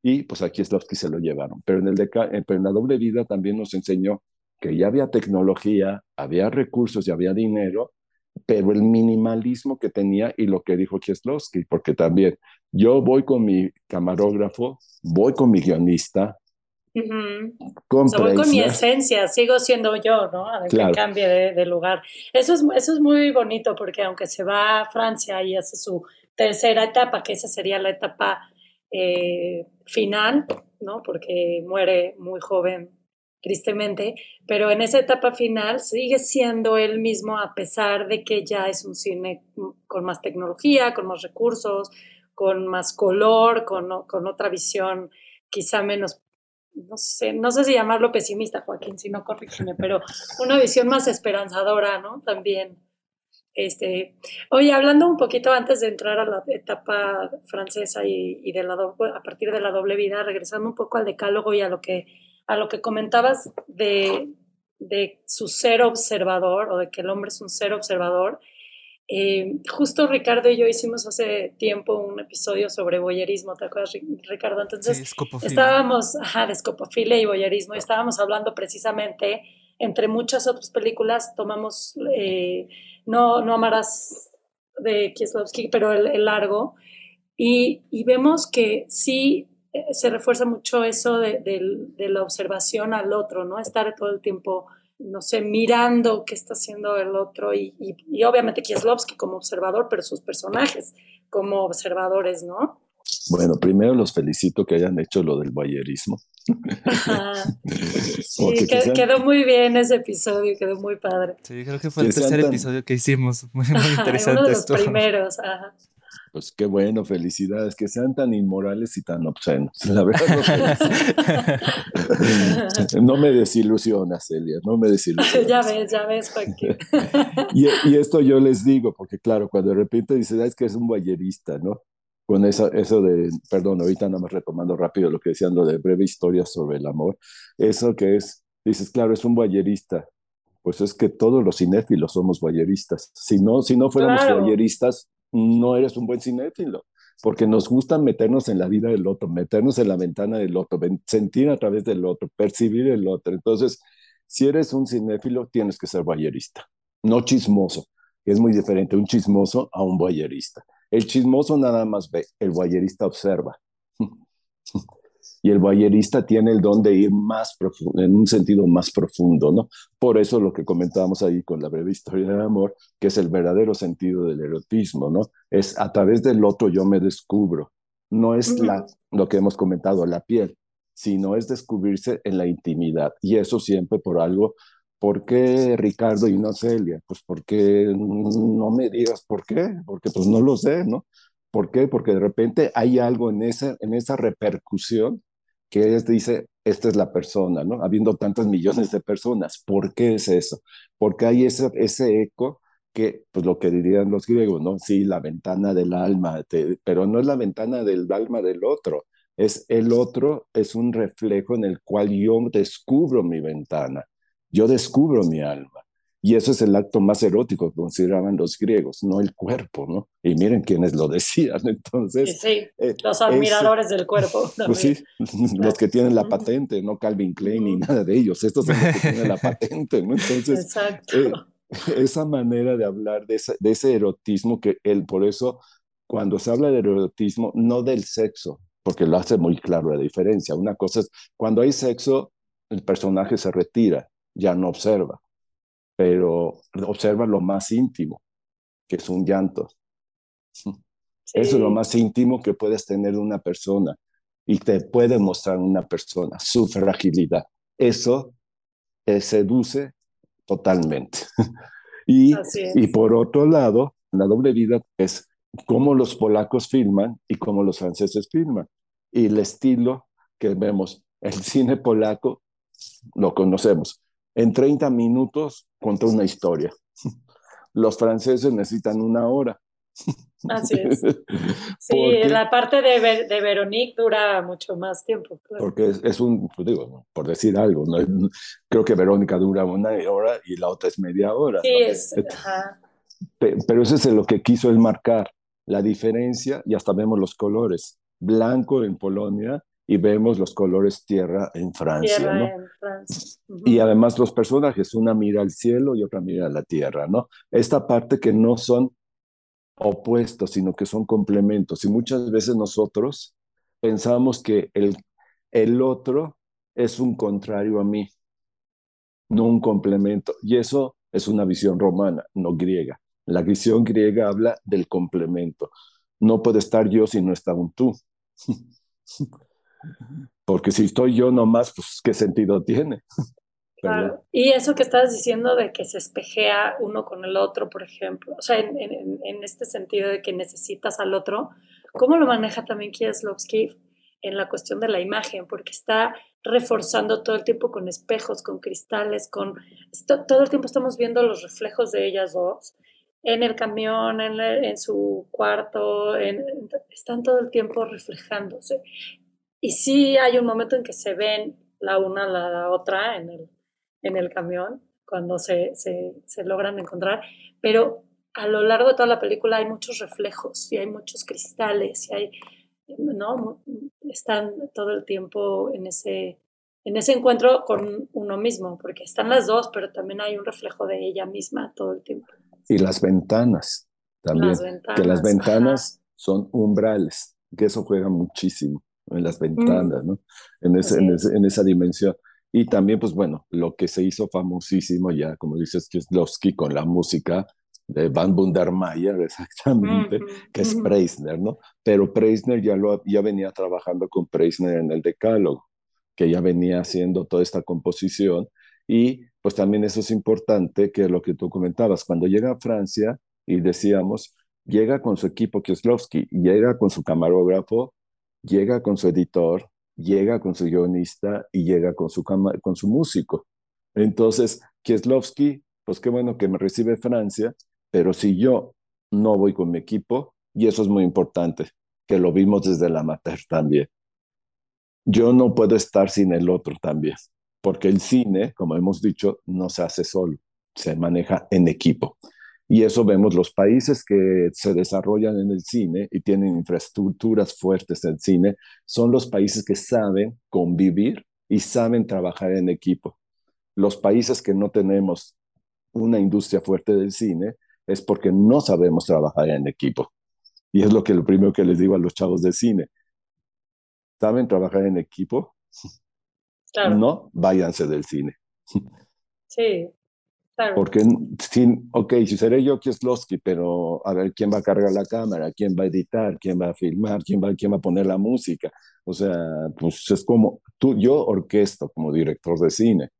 y pues aquí es los que se lo llevaron. Pero en, el eh, pero en la doble vida también nos enseñó que ya había tecnología, había recursos y había dinero, pero el minimalismo que tenía y lo que dijo Kieslowski, porque también yo voy con mi camarógrafo, voy con mi guionista,
voy con mi esencia, sigo siendo yo, ¿no? A ver que cambie de, lugar. Eso es, eso es muy bonito porque aunque se va a Francia y hace su tercera etapa, que esa sería la etapa eh, final, ¿no? Porque muere muy joven tristemente, pero en esa etapa final sigue siendo él mismo a pesar de que ya es un cine con más tecnología, con más recursos, con más color, con, con otra visión quizá menos, no sé, no sé si llamarlo pesimista, Joaquín, si no corrígeme, pero una visión más esperanzadora, ¿no? También. Este, oye, hablando un poquito antes de entrar a la etapa francesa y, y de la a partir de la doble vida, regresando un poco al decálogo y a lo que a lo que comentabas de, de su ser observador o de que el hombre es un ser observador. Eh, justo Ricardo y yo hicimos hace tiempo un episodio sobre boyerismo, ¿te acuerdas, Ricardo? Entonces estábamos, ajá, de escopofilia y boyerismo, y estábamos hablando precisamente, entre muchas otras películas, tomamos eh, no, no Amarás de Kieslowski, pero el, el largo, y, y, vemos que sí se refuerza mucho eso de, la observación al otro, ¿no? Estar todo el tiempo no sé, mirando qué está haciendo el otro y, y, obviamente Kieslowski como observador, pero sus personajes como observadores, ¿no?
Bueno, primero los felicito que hayan hecho lo del boyerismo.
Sí, quedó muy bien ese episodio, quedó muy padre.
Sí, creo que fue el tercer episodio que hicimos, muy, interesante.
Uno de los primeros, ajá.
Pues qué bueno, felicidades, que sean tan inmorales y tan obscenos. La verdad, no, no me desilusionas, Celia, no me desilusionas.
ya ves, ya ves, Joaquín.
y, y, esto yo les digo, porque claro, cuando de repente dices, es que es un ballerista, ¿no? Con eso, eso de, perdón, ahorita nada más retomando rápido lo que decían, lo de breve historia sobre el amor, eso que es, dices, claro, es un ballerista, pues es que todos los cinéfilos somos balleristas. Si no, si no fuéramos claro no eres un buen cinéfilo, porque nos gusta meternos en la vida del otro, meternos en la ventana del otro, sentir a través del otro, percibir el otro. Entonces, si eres un cinéfilo, tienes que ser bayerista, no chismoso, es muy diferente un chismoso a un bayerista. El chismoso nada más ve, el bayerista observa. y el bayerista tiene el don de ir más profundo, en un sentido más profundo, ¿no? Por eso lo que comentábamos ahí con la breve historia del amor, que es el verdadero sentido del erotismo, ¿no? Es a través del otro yo me descubro. No es la, lo que hemos comentado, la piel, sino es descubrirse en la intimidad. Y eso siempre por algo. ¿Por qué Ricardo y no Celia? Pues porque no me digas por qué, porque pues no lo sé, ¿no? ¿Por qué? Porque de repente hay algo en esa, en esa repercusión que dice, esta es la persona, ¿no? Habiendo tantos millones de personas, ¿por qué es eso? Porque hay ese, ese eco que, pues lo que dirían los griegos, ¿no? Sí, la ventana del alma, pero no es la ventana del alma del otro, es el otro, es un reflejo en el cual yo descubro mi ventana, yo descubro mi alma. Y eso es el acto más erótico que consideraban los griegos, no el cuerpo, ¿no? Y miren quienes lo decían, entonces...
Sí, eh, los admiradores del cuerpo.
Pues sí, los que tienen la patente, no Calvin Klein ni nada de ellos, estos son los que tienen la patente, ¿no? Entonces, eh, esa manera de hablar de ese, de ese erotismo, que él, por eso, cuando se habla de erotismo, no del sexo, porque lo hace muy claro la diferencia. Una cosa es, cuando hay sexo, el personaje se retira, ya no observa pero observa lo más íntimo, que es un llanto. Eso es lo más íntimo que puedes tener una persona y te puede mostrar una persona, su fragilidad. Eso seduce totalmente. y, y por otro lado, la doble vida es cómo los polacos filman y cómo los franceses filman. Y el estilo que vemos, el cine polaco, lo conocemos, en 30 minutos contó una historia. Los franceses necesitan una hora.
Así es. Sí, la parte de, de Veronique dura mucho más tiempo.
Porque es, un, pues digo, por decir algo, ¿no? creo que Verónica dura una hora y la otra es media hora.
Sí, es, ajá.
Pero eso es lo que quiso él marcar, la diferencia, y hasta vemos los colores. Blanco en Polonia y vemos los colores tierra en Francia, ¿no? Y además los personajes, una mira al cielo y otra mira a la tierra, ¿no? Esta parte que no son opuestos, sino que son complementos. Y muchas veces nosotros pensamos que el, el otro es un contrario a mí, no un complemento. Y eso es una visión romana, no griega. La visión griega habla del complemento. No puede estar yo si no está un tú. Porque si estoy yo nomás, pues qué sentido tiene.
Claro. Y eso que estabas diciendo de que se espejea uno con el otro, por ejemplo, o sea, en, en, en este sentido de que necesitas al otro, ¿cómo lo maneja también Kieslowski en la cuestión de la imagen? Porque está reforzando todo el tiempo con espejos, con cristales, con... todo el tiempo estamos viendo los reflejos de ellas dos en el camión, en, en su cuarto, en, están todo el tiempo reflejándose. Y sí hay un momento en que se ven la una a la otra en el, en el camión, cuando se, se, se logran encontrar, pero a lo largo de toda la película hay muchos reflejos y hay muchos cristales y hay, ¿no? Están todo el tiempo en ese, en ese encuentro con uno mismo, porque están las dos, pero también hay un reflejo de ella misma todo el tiempo.
Y las ventanas también, que las ventanas son umbrales, que eso juega muchísimo en las ventanas, ¿no? En, ese, en, esa dimensión. Y también, pues bueno, lo que se hizo famosísimo ya, como dices, Kieslowski con la música de Van Bundermeyer, exactamente, que es Preisner, ¿no? Pero Preisner ya, lo, ya venía trabajando con Preisner en el Decálogo, que ya venía haciendo toda esta composición. Y pues también eso es importante, que lo que tú comentabas, cuando llega a Francia y decíamos, llega con su equipo Kieslowski, llega con su camarógrafo, llega con su editor, llega con su guionista y llega con su, con su músico. Entonces, Kieslowski, pues qué bueno que me recibe Francia, pero si yo no voy con mi equipo, y eso es muy importante, que lo vimos desde la amateur también, yo no puedo estar sin el otro también, porque el cine, como hemos dicho, no se hace solo, se maneja en equipo. Y eso vemos los países que se desarrollan en el cine y tienen infraestructuras fuertes en el cine, son los países que saben convivir y saben trabajar en equipo. Los países que no tenemos una industria fuerte del cine es porque no sabemos trabajar en equipo. Y es lo que lo primero que les digo a los chavos de cine. ¿Saben trabajar en equipo? No, váyanse del cine.
Sí,
porque, sin, ok, si seré yo Kieslowski, pero a ver quién va a cargar la cámara, quién va a editar, quién va a filmar, quién va, quién va a poner la música. O sea, pues es como, tú, yo orquesto como director de cine,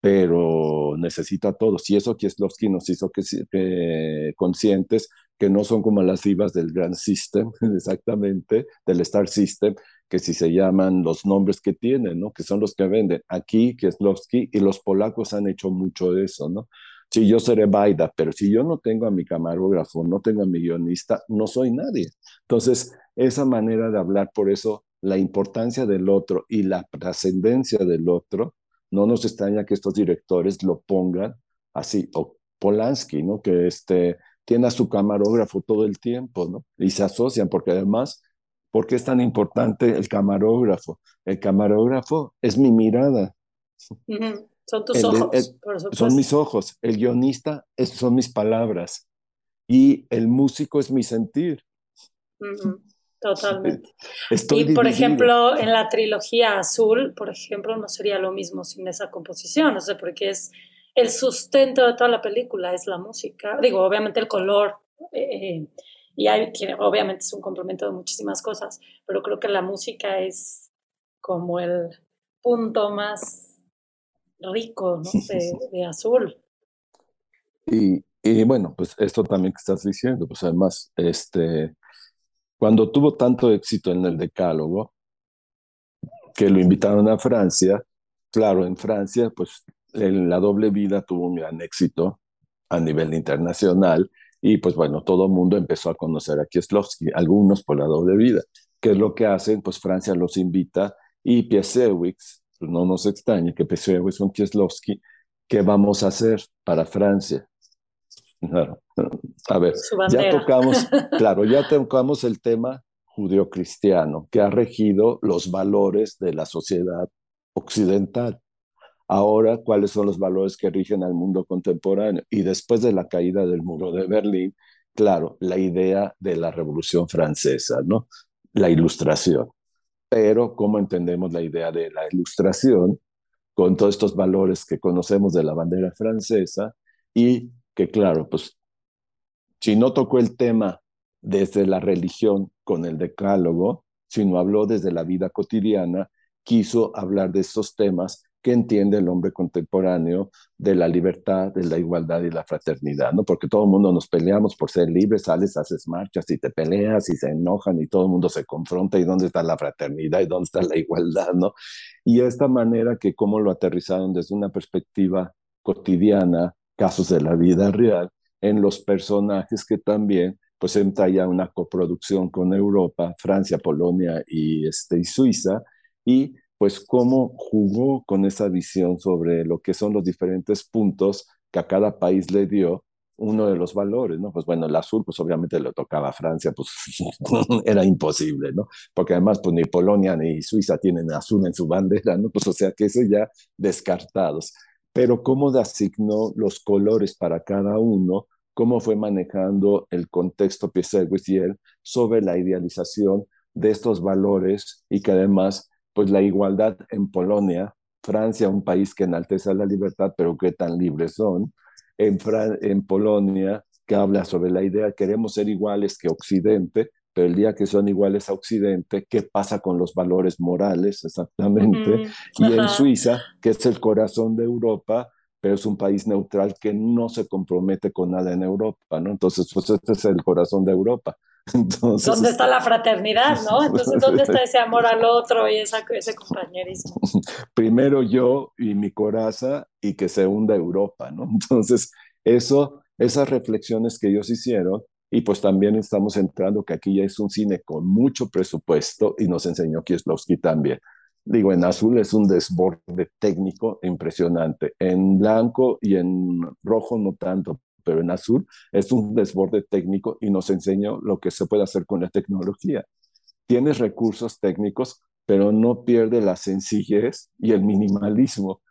pero necesito a todos. Y eso Kieslowski nos hizo que, conscientes que no son como las divas del Grand System, exactamente, del Star System, que si se llaman los nombres que tienen, ¿no? Que son los que venden. Aquí, Kieslowski, y los polacos han hecho mucho de eso, ¿no? Si yo seré Baida, pero si yo no tengo a mi camarógrafo, no tengo a mi guionista, no soy nadie. Entonces, esa manera de hablar, por eso la importancia del otro y la trascendencia del otro, no nos extraña que estos directores lo pongan así, o Polanski, ¿no? Que este, tiene a su camarógrafo todo el tiempo, ¿no? Y se asocian, porque además ¿Por qué es tan importante el camarógrafo? El camarógrafo es mi mirada.
Son tus ojos.
son mis ojos. El guionista es, son mis palabras. Y el músico es mi sentir.
Totalmente. y por ejemplo, en la trilogía azul, por ejemplo, no sería lo mismo sin esa composición, no sé, porque es el sustento de toda la película, es la música. Digo, obviamente el color. Eh, eh y hay, obviamente es un complemento de muchísimas cosas, pero creo que la música es como el punto más rico de, azul.
Y, y, bueno, pues esto también que estás diciendo, pues además, este, cuando tuvo tanto éxito en el Decálogo, que lo invitaron a Francia, claro, en Francia, pues en la doble vida tuvo un gran éxito a nivel internacional y pues bueno, todo el mundo empezó a conocer a Kieslowski, algunos por la doble vida. ¿Qué es lo que hacen? Pues Francia los invita y Piasewicz, pues no nos extraña que Piasewicz con Kieslowski, ¿qué vamos a hacer para Francia? A ver, ya tocamos, claro, ya tocamos el tema judío-cristiano que ha regido los valores de la sociedad occidental. Ahora, ¿cuáles son los valores que rigen al mundo contemporáneo? Y después de la caída del muro de Berlín, claro, la idea de la Revolución Francesa, ¿no? La ilustración. Pero, ¿cómo entendemos la idea de la ilustración con todos estos valores que conocemos de la bandera francesa? Y que, claro, pues, si no tocó el tema desde la religión con el decálogo, sino habló desde la vida cotidiana, quiso hablar de estos temas que entiende el hombre contemporáneo de la libertad, de la igualdad y la fraternidad, ¿no? Porque todo el mundo nos peleamos por ser libres, sales, haces marchas y te peleas y se enojan y todo el mundo se confronta y dónde está la fraternidad y dónde está la igualdad, ¿no? Y esta manera que cómo lo aterrizaron desde una perspectiva cotidiana, casos de la vida real, en los personajes que también pues entra ya una coproducción con Europa, Francia, Polonia y, este, y Suiza, y pues cómo jugó con esa visión sobre lo que son los diferentes puntos que a cada país le dio uno de los valores, ¿no? Pues bueno, el azul, pues obviamente le tocaba a Francia, pues era imposible, ¿no? Porque además, pues ni Polonia ni Suiza tienen azul en su bandera, ¿no? Pues o sea que eso ya descartados. Pero cómo asignó los colores para cada uno, cómo fue manejando el contexto y él sobre la idealización de estos valores y que además pues la igualdad en Polonia Francia, un país que enaltece la libertad, pero qué tan libres son. En, en Polonia, que habla sobre la idea, queremos ser iguales que Occidente, pero el día que son iguales a Occidente, ¿qué pasa con los valores morales exactamente? Y en Suiza, que es el corazón de Europa, pero es un país neutral que no se compromete con nada en Europa, ¿no? Entonces, pues este es el corazón de Europa. Entonces,
¿Dónde está la fraternidad, no? Entonces, ¿dónde está ese amor al otro y esa, ese compañerismo?
Primero yo y mi coraza y que se hunda Europa, ¿no? Entonces, eso, esas reflexiones que ellos hicieron, y pues también estamos entrando que aquí ya es un cine con mucho presupuesto y nos enseñó Kieslowski también. Digo, en azul es un desborde técnico impresionante. En blanco y en rojo no tanto, pero en azul es un desborde técnico y nos enseñó lo que se puede hacer con la tecnología. Tienes recursos técnicos, pero no pierde la sencillez y el minimalismo.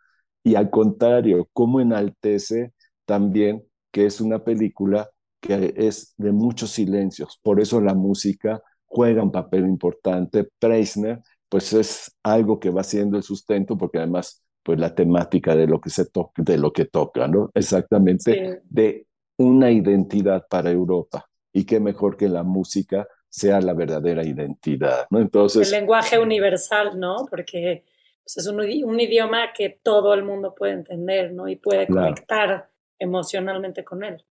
Y al contrario, cómo enaltece también que es una película que es de muchos silencios. Por eso la música juega un papel importante. Preisner, pues es algo que va siendo el sustento, porque además pues la temática de lo que se toca, de lo que toca, ¿no? Exactamente, de una identidad para Europa. Y qué mejor que la música sea la verdadera identidad, ¿no?
Entonces... El lenguaje universal, ¿no? Porque pues, es un, un, idioma que todo el mundo puede entender, ¿no? Y puede conectar emocionalmente con él.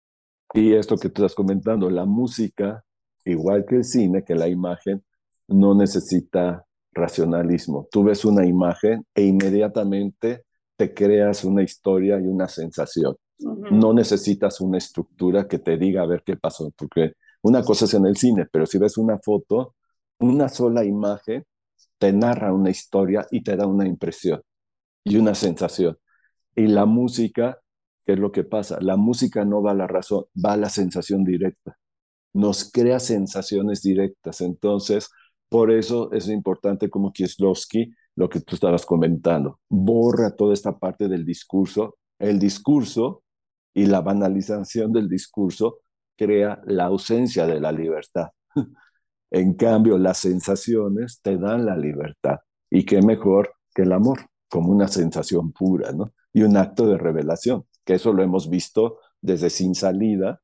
Y esto que tú estás comentando, la música, igual que el cine, que la imagen, no necesita racionalismo. Tú ves una imagen e inmediatamente te creas una historia y una sensación. No necesitas una estructura que te diga a ver qué pasó, porque una cosa es en el cine, pero si ves una foto, una sola imagen te narra una historia y te da una impresión y una sensación. Y la música, ¿qué es lo que pasa? La música no va a la razón, va a la sensación directa. Nos crea sensaciones directas. Entonces, por eso es importante como Kieslowski, lo que tú estabas comentando, borra toda esta parte del discurso. El discurso y la banalización del discurso crea la ausencia de la libertad. En cambio, las sensaciones te dan la libertad. Y qué mejor que el amor, como una sensación pura, ¿no? Y un acto de revelación, que eso lo hemos visto desde sin salida,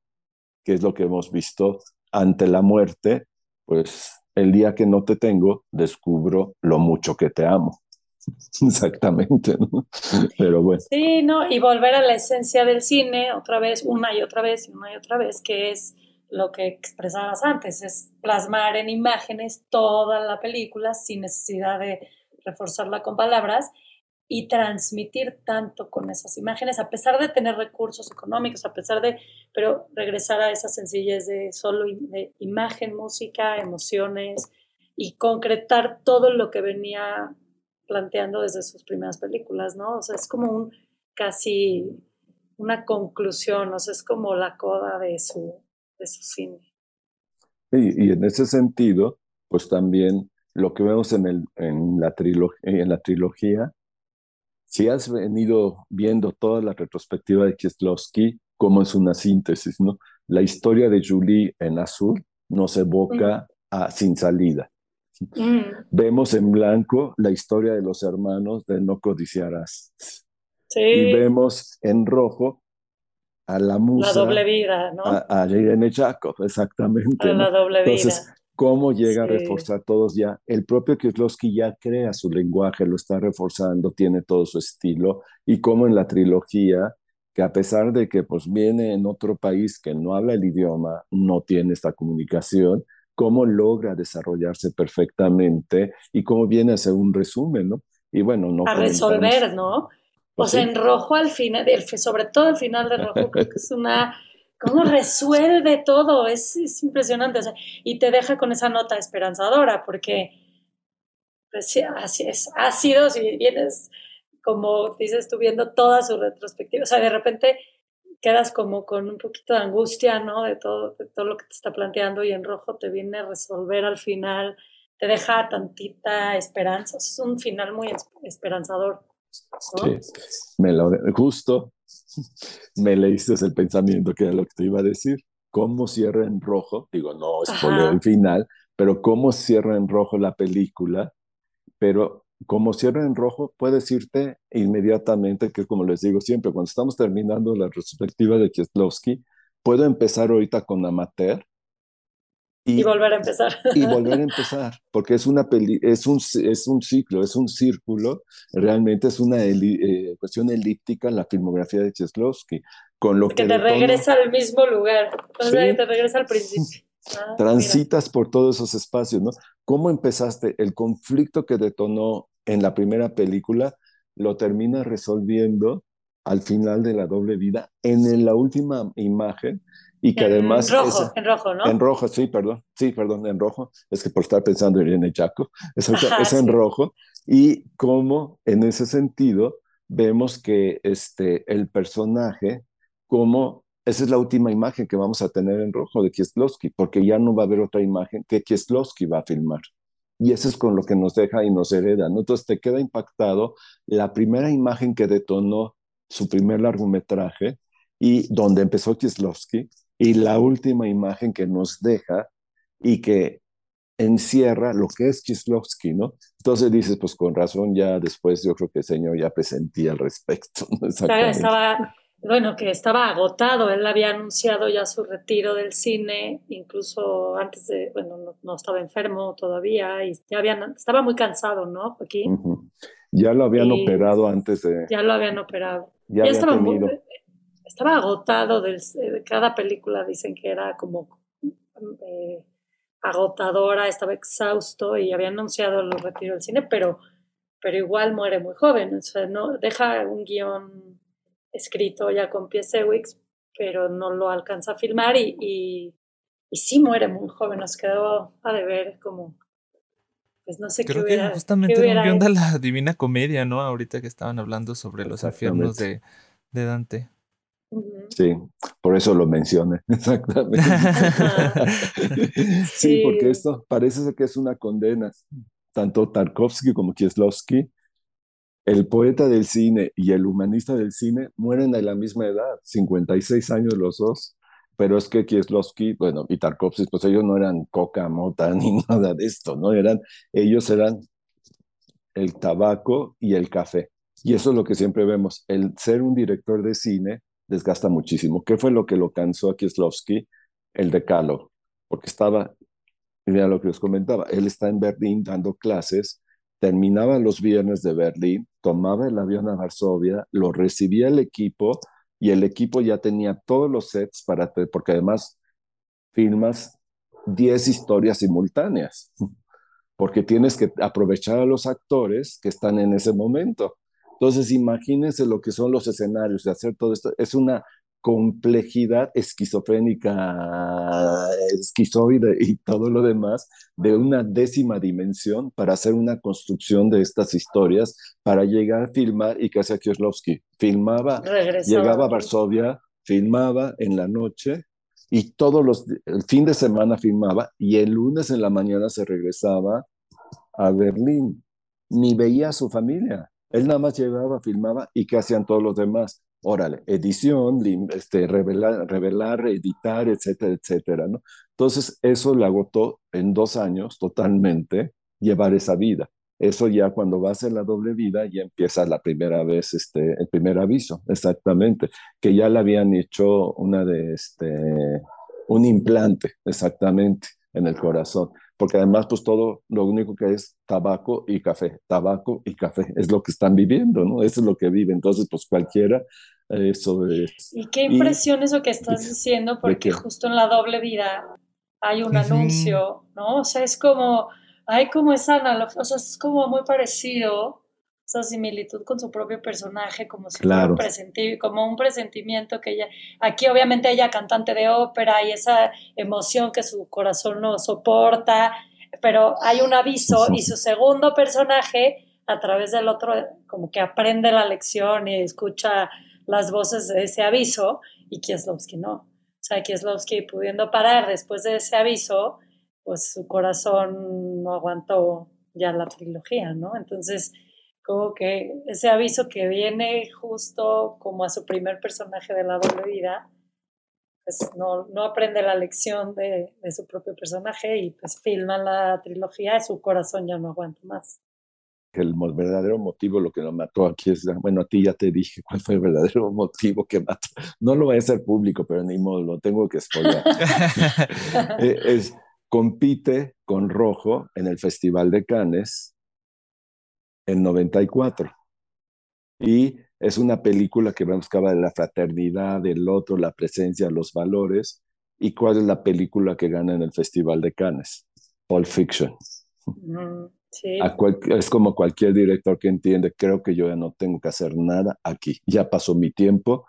que es lo que hemos visto ante la muerte, pues el día que no te tengo, descubro lo mucho que te amo. Exactamente. Pero bueno.
Sí, ¿no? Y volver a la esencia del cine otra vez, una y otra vez, una y otra vez, que es lo que expresabas antes, es plasmar en imágenes toda la película sin necesidad de reforzarla con palabras y transmitir tanto con esas imágenes, a pesar de tener recursos económicos, a pesar de, pero regresar a esa sencillez de solo de imagen, música, emociones y concretar todo lo que venía planteando desde sus primeras películas, ¿no? O sea, es como un casi una conclusión, o sea, es como la coda de su, de su cine.
Y, y en ese sentido, pues también lo que vemos en, el, en, la, en la trilogía si has venido viendo toda la retrospectiva de Kieslowski, como es una síntesis, ¿no? La historia de Julie en azul nos evoca a Sin Salida. Mm. Vemos en blanco la historia de los hermanos de No Codiciarás. Sí. Y vemos en rojo a la musa.
La doble vida, ¿no? A,
a Irene Jacob, exactamente.
A la doble vida
cómo llega a reforzar todos ya. El propio Kieslowski ya crea su lenguaje, lo está reforzando, tiene todo su estilo, y como en la trilogía, que a pesar de que pues viene en otro país que no habla el idioma, no tiene esta comunicación, cómo logra desarrollarse perfectamente y cómo viene a ser un resumen, ¿no? Y bueno, no...
A resolver, ¿no? o pues sea, en rojo al final, sobre todo al final de rojo, creo que es una cómo resuelve todo, es, es impresionante. y te deja con esa nota esperanzadora, porque pues, así es, ha sido, si vienes, como dices tú, viendo toda su retrospectiva, o sea, de repente quedas como con un poquito de angustia, ¿no? De todo, todo lo que te está planteando y en rojo te viene a resolver al final, te deja tantita esperanza, es un final muy esperanzador.
Sí, me lo, justo me leíste el pensamiento que era lo que te iba a decir. ¿Cómo cierra en rojo? Digo, no es el final, pero cómo cierra en rojo la película, pero como cierra en rojo, puedes irte inmediatamente, que como les digo siempre, cuando estamos terminando la retrospectiva de Kieslowski, puedo empezar ahorita con Amateur.
Y, volver a empezar.
Y volver a empezar, porque es, una peli, es, un, es un ciclo, es un círculo, realmente es una eh, cuestión elíptica la filmografía de Kieslowski. Con lo que,
que te regresa al mismo lugar, o te regresa al principio.
Ah, Transitas por todos esos espacios, ¿no? ¿Cómo empezaste? El conflicto que detonó en la primera película lo termina resolviendo al final de la doble vida en la última imagen y que además...
En rojo, en rojo, ¿no?
En rojo, sí, perdón, sí, perdón, en rojo. Es que por estar pensando en Irene Jaco, es, es en rojo. Y cómo en ese sentido vemos que este, el personaje, como esa es la última imagen que vamos a tener en rojo de Kieslowski, porque ya no va a haber otra imagen que Kieslowski va a filmar. Y eso es con lo que nos deja y nos hereda. ¿no? Entonces te queda impactado la primera imagen que detonó su primer largometraje y donde empezó Kieslowski y la última imagen que nos deja y que encierra lo que es Kieslowski, ¿no? Entonces dices, pues con razón, ya después yo creo que el señor ya presentía al respecto. ¿no?
Estaba, bueno, que estaba agotado, él había anunciado ya su retiro del cine, incluso antes de, bueno, no, estaba enfermo todavía y ya habían, estaba muy cansado, ¿no, Aquí
Ya lo habían operado antes de...
Ya lo habían operado. Ya, estaba, muy, estaba agotado de cada película, dicen que era como eh, agotadora, estaba exhausto y había anunciado el retiro del cine, pero, pero igual muere muy joven, o sea, no, deja un guion escrito ya con Piesewicz, pero no lo alcanza a filmar y, y, sí muere muy joven, nos quedó a deber como, pues no sé
Creo
qué
que justamente era un guion de la Divina Comedia, ¿no? Ahorita que estaban hablando sobre los infiernos de, de Dante.
Sí, por eso lo mencioné, exactamente. sí, porque esto parece que es una condena. Tanto Tarkovsky como Kieslowski el poeta del cine y el humanista del cine mueren a la misma edad, 56 años los dos, pero es que Kieslowski, bueno, y Tarkovsky, pues ellos no eran coca, mota, ni nada de esto, ¿no? Eran, ellos eran el tabaco y el café. Y eso es lo que siempre vemos, el ser un director de cine desgasta muchísimo. ¿Qué fue lo que lo cansó a Kieslowski? El decalo, porque estaba, mira lo que os comentaba, él está en Berlín dando clases terminaba los viernes de Berlín, tomaba el avión a Varsovia, lo recibía el equipo y el equipo ya tenía todos los sets para, porque además filmas 10 historias simultáneas, porque tienes que aprovechar a los actores que están en ese momento. Entonces, imagínense lo que son los escenarios de hacer todo esto. Es una complejidad esquizofrénica, esquizoide y todo lo demás de una décima dimensión para hacer una construcción de estas historias, para llegar a filmar y que hacía Kieslowski. Filmaba, llegaba a Varsovia, filmaba en la noche y todos los, el fin de semana filmaba y el lunes en la mañana se regresaba a Berlín. Ni veía a su familia. Él nada más llegaba, filmaba y qué hacían todos los demás órale, edición, este, revelar, editar, etcétera, etcétera, ¿no? Entonces, eso le agotó en dos años totalmente llevar esa vida. Eso ya cuando vas en la doble vida ya empieza la primera vez, este, el primer aviso, exactamente, que ya le habían hecho una de, este, un implante, exactamente, en el corazón porque además pues todo lo único que es tabaco y café, tabaco y café, es lo que están viviendo, ¿no? Eso es lo que vive, entonces pues cualquiera eso es.
Y qué impresión eso que estás diciendo, porque justo en la doble vida hay un anuncio, ¿no? O sea, es como, hay como esa analogía, o sea, es como muy parecido esa similitud con su propio personaje, como si fuera un como un presentimiento que ella, aquí obviamente ella cantante de ópera y esa emoción que su corazón no soporta, pero hay un aviso y su segundo personaje a través del otro como que aprende la lección y escucha las voces de ese aviso y Kieslowski no. O sea, Kieslowski pudiendo parar después de ese aviso, pues su corazón no aguantó ya la trilogía, ¿no? Entonces, como que ese aviso que viene justo como a su primer personaje de la doble vida, pues no, no aprende la lección de, de, su propio personaje y pues filma la trilogía y su corazón ya no aguanta más.
el verdadero motivo, lo que lo mató aquí es, bueno, a ti ya te dije cuál fue el verdadero motivo que mató. No lo voy a hacer público, pero ni modo, lo tengo que spoiler. Eh, es, compite con Rojo en el Festival de Cannes en 94. Y es una película que buscaba la fraternidad, del otro, la presencia, los valores. ¿Y cuál es la película que gana en el Festival de Cannes? Pulp Fiction. es como cualquier director que entiende, creo que yo ya no tengo que hacer nada aquí, ya pasó mi tiempo.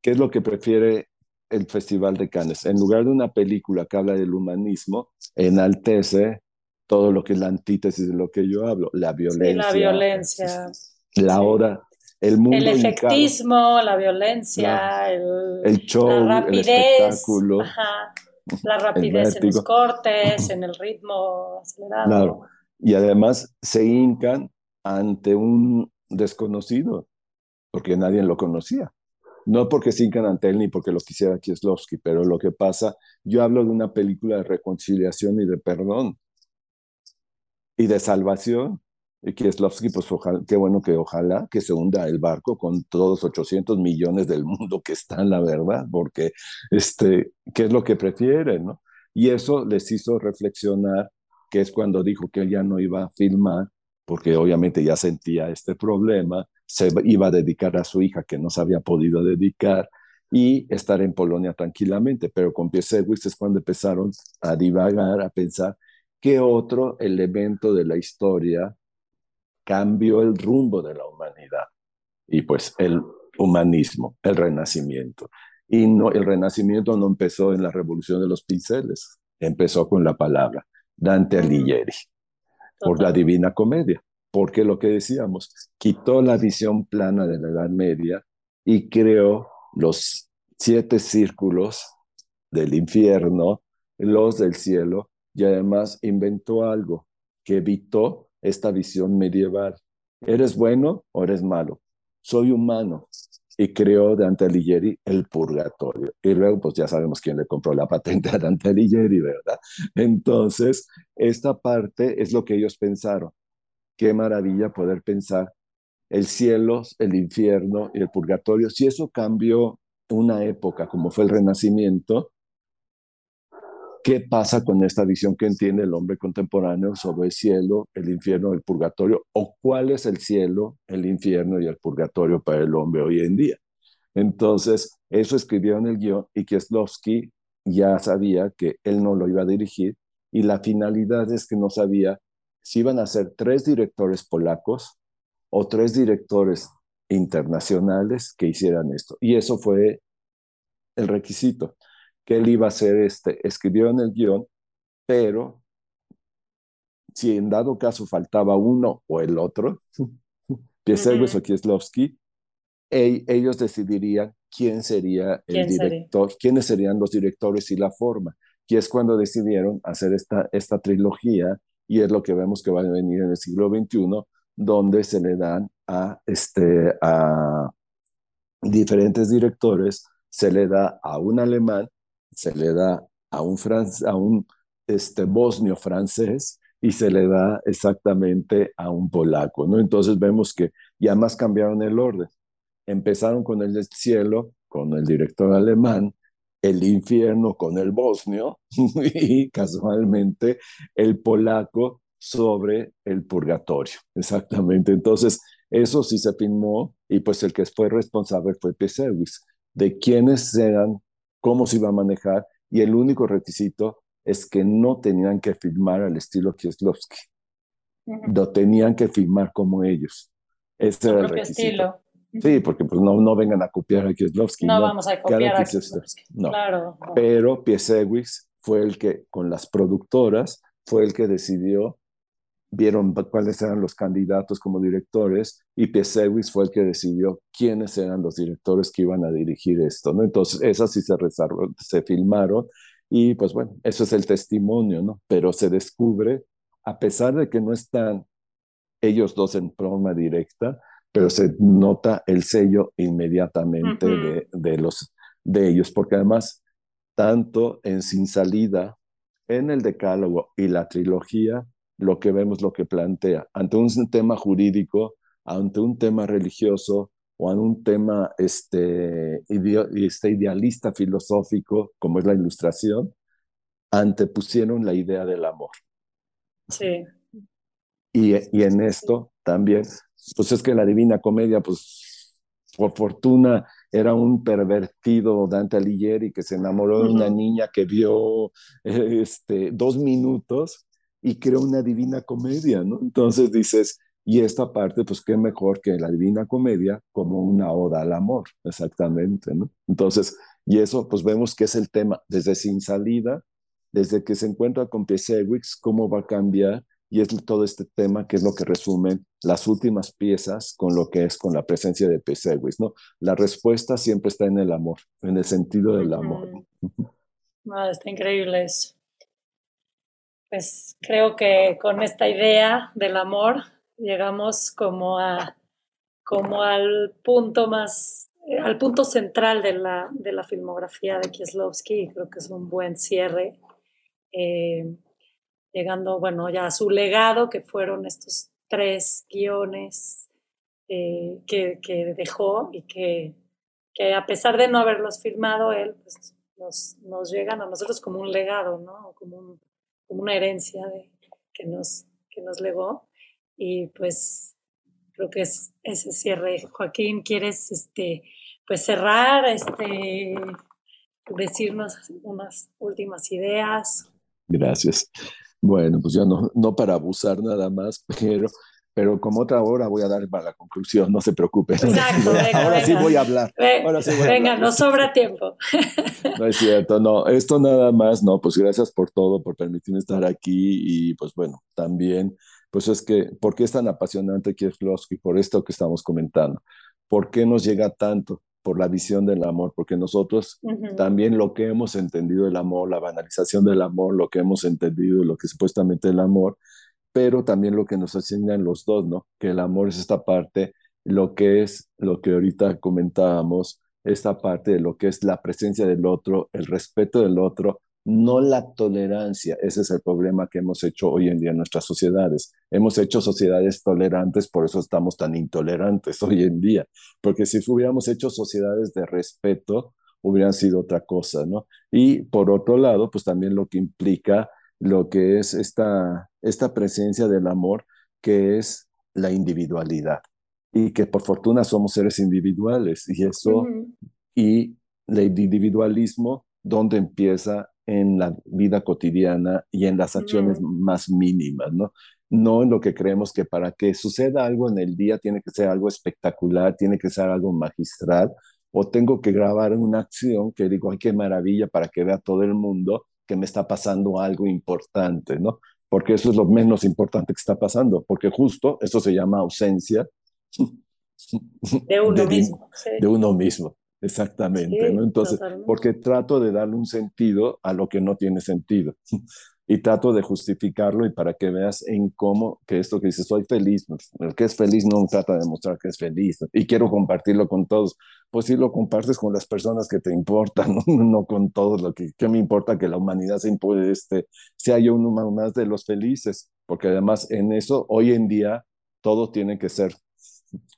¿Qué es lo que prefiere el Festival de Cannes? En lugar de una película que habla del humanismo, enaltece todo lo que es la antítesis de lo que yo hablo, la violencia.
la violencia.
La hora, el mundo.
El efectismo, la violencia, el,
el, show, la rapidez, el espectáculo.
la rapidez en los cortes, en el ritmo acelerado.
Claro. Y además se hincan ante un desconocido, porque nadie lo conocía. No porque se hincan ante él ni porque lo quisiera Kieslowski, pero lo que pasa, yo hablo de una película de reconciliación y de perdón y de salvación. Y Kieslowski, pues ojalá, qué bueno que ojalá que se hunda el barco con todos 800 millones del mundo que están, la verdad, porque este, ¿qué es lo que prefieren, no? Y eso les hizo reflexionar, que es cuando dijo que él ya no iba a filmar, porque obviamente ya sentía este problema, se iba a dedicar a su hija que no se había podido dedicar y estar en Polonia tranquilamente. Pero con Piesewicz es cuando empezaron a divagar, a pensar qué otro elemento de la historia cambió el rumbo de la humanidad. Y pues el humanismo, el renacimiento. Y no, el renacimiento no empezó en la revolución de los pinceles, empezó con la palabra, Dante Alighieri, por la Divina Comedia, porque lo que decíamos, quitó la visión plana de la Edad Media y creó los siete círculos del infierno, los del cielo, y además inventó algo que evitó esta visión medieval. ¿Eres bueno o eres malo? Soy humano. Y creó Dante Alighieri el purgatorio. Y luego, pues ya sabemos quién le compró la patente a Dante Alighieri, ¿verdad? Entonces, esta parte es lo que ellos pensaron. Qué maravilla poder pensar el cielo, el infierno y el purgatorio. Si eso cambió una época como fue el Renacimiento, ¿Qué pasa con esta visión que entiende el hombre contemporáneo sobre el cielo, el infierno, el purgatorio? ¿O cuál es el cielo, el infierno y el purgatorio para el hombre hoy en día? Entonces, eso escribió en el guion y Kieslowski ya sabía que él no lo iba a dirigir y la finalidad es que no sabía si iban a ser tres directores polacos o tres directores internacionales que hicieran esto. Y eso fue el requisito que él iba a hacer, este, escribió en el guion, pero si en dado caso faltaba uno o el otro, Piesewicz o Kieslowski, ellos decidirían quién sería el director, quiénes serían los directores y la forma. Y es cuando decidieron hacer esta, esta trilogía, y es lo que vemos que va a venir en el siglo XXI, donde se le dan a, este, a diferentes directores, se le da a un alemán se le da a un, a un este, bosnio francés y se le da exactamente a un polaco, ¿no? Entonces vemos que ya más cambiaron el orden. Empezaron con el cielo, con el director alemán, el infierno con el bosnio y casualmente el polaco sobre el purgatorio. Exactamente. Entonces, eso sí se filmó y pues el que fue responsable fue Pesewis, de quiénes eran cómo se iba a manejar y el único requisito es que no tenían que filmar al estilo Kieslowski. Lo tenían que filmar como ellos. Ese era el requisito. Estilo. Sí, porque pues no, no vengan a copiar a Kieslowski.
No, vamos a copiar a Kieslowski.
No.
Claro.
Pero Piesewicz fue el que, con las productoras, fue el que decidió vieron cuáles eran los candidatos como directores y Piesewicz fue el que decidió quiénes eran los directores que iban a dirigir esto, ¿no? Entonces, esas sí se, se filmaron y pues bueno, eso es el testimonio, ¿no? Pero se descubre, a pesar de que no están ellos dos en forma directa, pero se nota el sello inmediatamente de, de, los, de ellos, porque además, tanto en Sin Salida, en el Decálogo y la trilogía, lo que vemos, lo que plantea. Ante un tema jurídico, ante un tema religioso o ante un tema este, este idealista filosófico, como es la ilustración, antepusieron la idea del amor.
Sí.
Y, y en esto también, pues es que la Divina Comedia, pues por fortuna era un pervertido Dante Alighieri que se enamoró de una niña que vio este, dos minutos y creó una divina comedia, ¿no? Entonces dices, y esta parte, pues qué mejor que la divina comedia como una oda al amor, exactamente, ¿no? Entonces, y eso, pues vemos que es el tema desde sin salida, desde que se encuentra con Pesewix, cómo va a cambiar, y es todo este tema que es lo que resumen las últimas piezas con lo que es con la presencia de Pesewix, ¿no? La respuesta siempre está en el amor, en el sentido del amor.
No, está increíble eso pues creo que con esta idea del amor llegamos como a como al punto más al punto central de la, de la filmografía de Kieslowski creo que es un buen cierre eh, llegando bueno ya a su legado que fueron estos tres guiones eh, que, que, dejó y que, que, a pesar de no haberlos filmado él pues nos, nos llegan a nosotros como un legado no como un una herencia de, que, nos, que nos legó. Y pues creo que es ese cierre. Joaquín, ¿quieres este, pues cerrar, este, decirnos unas últimas ideas?
Gracias. Bueno, pues ya no, no para abusar nada más, pero pero como otra hora voy a dar para la conclusión, no se preocupen.
Exacto,
ahora sí voy a hablar.
venga, no sobra tiempo.
No es cierto, no, esto nada más, no, pues gracias por todo, por permitirme estar aquí y pues bueno, también, pues es que, ¿por qué es tan apasionante Kieslowski? Por esto que estamos comentando. ¿Por qué nos llega tanto? Por la visión del amor, porque nosotros también lo que hemos entendido del amor, la banalización del amor, lo que hemos entendido, lo que supuestamente el amor, pero también lo que nos enseñan los dos, ¿no? Que el amor es esta parte, lo que es lo que ahorita comentábamos, esta parte de lo que es la presencia del otro, el respeto del otro, no la tolerancia. Ese es el problema que hemos hecho hoy en día en nuestras sociedades. Hemos hecho sociedades tolerantes, por eso estamos tan intolerantes hoy en día, porque si hubiéramos hecho sociedades de respeto, hubieran sido otra cosa, ¿no? Y por otro lado, pues también lo que implica lo que es esta, esta presencia del amor, que es la individualidad. Y que por fortuna somos seres individuales. Y eso, y el individualismo, donde empieza en la vida cotidiana y en las acciones más mínimas, ¿no? No en lo que creemos que para que suceda algo en el día tiene que ser algo espectacular, tiene que ser algo magistral, o tengo que grabar una acción que digo, ay, qué maravilla para que vea todo el mundo, que me está pasando algo importante, ¿no? Porque eso es lo menos importante que está pasando, porque justo eso se llama ausencia
de uno mismo.
De uno mismo, exactamente, ¿no? Entonces, porque trato de darle un sentido a lo que no tiene sentido y trato de justificarlo y para que veas en cómo que esto que dice soy feliz, el que es feliz no trata de mostrar que es feliz y quiero compartirlo con todos. Pues si lo compartes con las personas que te importan, no, con todos lo que, que me importa que la humanidad se impone, este, sea yo uno más de los felices, porque además en eso hoy en día todo tiene que ser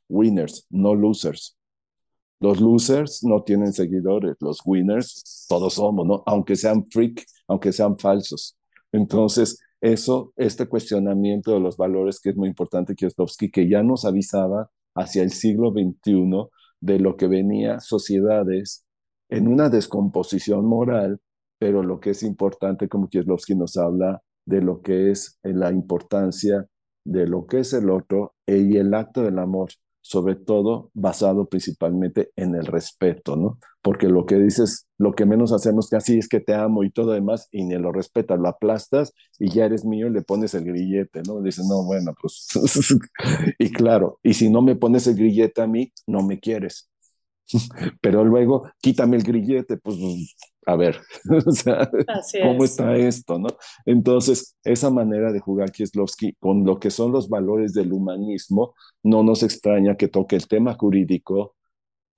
winners, no losers. Los losers no tienen seguidores, los winners todos somos, ¿no? Aunque sean freak, aunque sean falsos. Entonces, eso, este cuestionamiento de los valores que es muy importante, Kieslowski, que ya nos avisaba hacia el siglo XXI de lo que venía sociedades en una descomposición moral, pero lo que es importante, como Kieslowski nos habla, de lo que es la importancia de lo que es el otro y el acto del amor sobre todo basado principalmente en el respeto, ¿no? Porque lo que dices, lo que menos hacemos casi es que te amo y todo demás, y ni lo respetas, lo aplastas y ya eres mío y le pones el grillete, ¿no? Dices, no, bueno, pues, y claro, y si no me pones el grillete a mí, no me quieres. Pero luego, quítame el grillete, pues a ver, ¿cómo está esto? ¿no? Entonces, esa manera de jugar Kieslowski con lo que son los valores del humanismo, no nos extraña que toque el tema jurídico,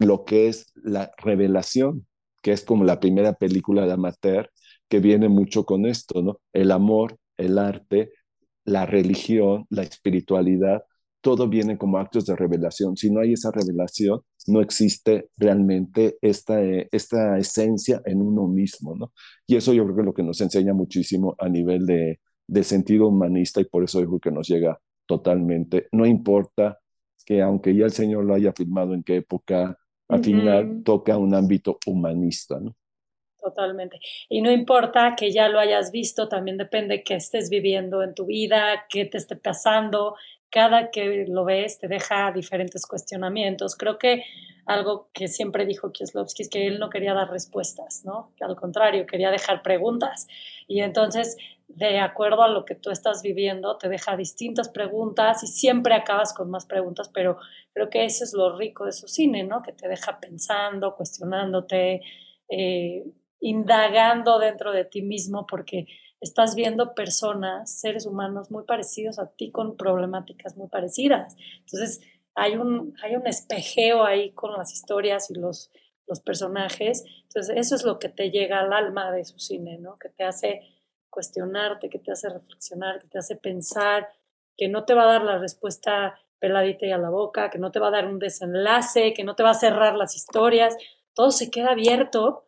lo que es la revelación, que es como la primera película de Amateur, que viene mucho con esto, ¿no? El amor, el arte, la religión, la espiritualidad, todo viene como actos de revelación. Si no hay esa revelación, no existe realmente esta, esta esencia en uno mismo, ¿no? Y eso yo creo que es lo que nos enseña muchísimo a nivel de, de sentido humanista y por eso creo que nos llega totalmente. No importa que aunque ya el Señor lo haya firmado en qué época, al final toca un ámbito humanista, ¿no?
Totalmente. Y no importa que ya lo hayas visto, también depende de qué estés viviendo en tu vida, qué te esté pasando. Cada que lo ves te deja diferentes cuestionamientos. Creo que algo que siempre dijo Kieslowski es que él no quería dar respuestas, ¿no? Al contrario, quería dejar preguntas. Y entonces, de acuerdo a lo que tú estás viviendo, te deja distintas preguntas y siempre acabas con más preguntas, pero creo que eso es lo rico de su cine, ¿no? Que te deja pensando, cuestionándote. Eh, indagando dentro de ti mismo porque estás viendo personas, seres humanos muy parecidos a ti con problemáticas muy parecidas. Entonces, hay un, hay un espejeo ahí con las historias y los, los personajes. Entonces, eso es lo que te llega al alma de su cine, ¿no? Que te hace cuestionarte, que te hace reflexionar, que te hace pensar, que no te va a dar la respuesta peladita y a la boca, que no te va a dar un desenlace, que no te va a cerrar las historias. Todo se queda abierto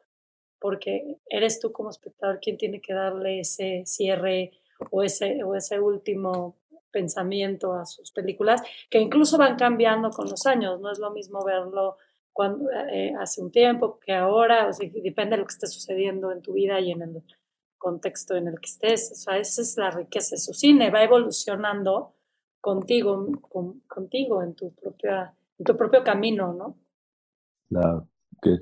porque eres tú como espectador quien tiene que darle ese cierre o ese, o ese último pensamiento a sus películas, que incluso van cambiando con los años, no es lo mismo verlo cuando, eh, hace un tiempo que ahora, depende de lo que esté sucediendo en tu vida y en el contexto en el que estés, o sea, esa es la riqueza de su cine, va evolucionando contigo, contigo en tu, propia, en tu propio camino, ¿no?
Claro, que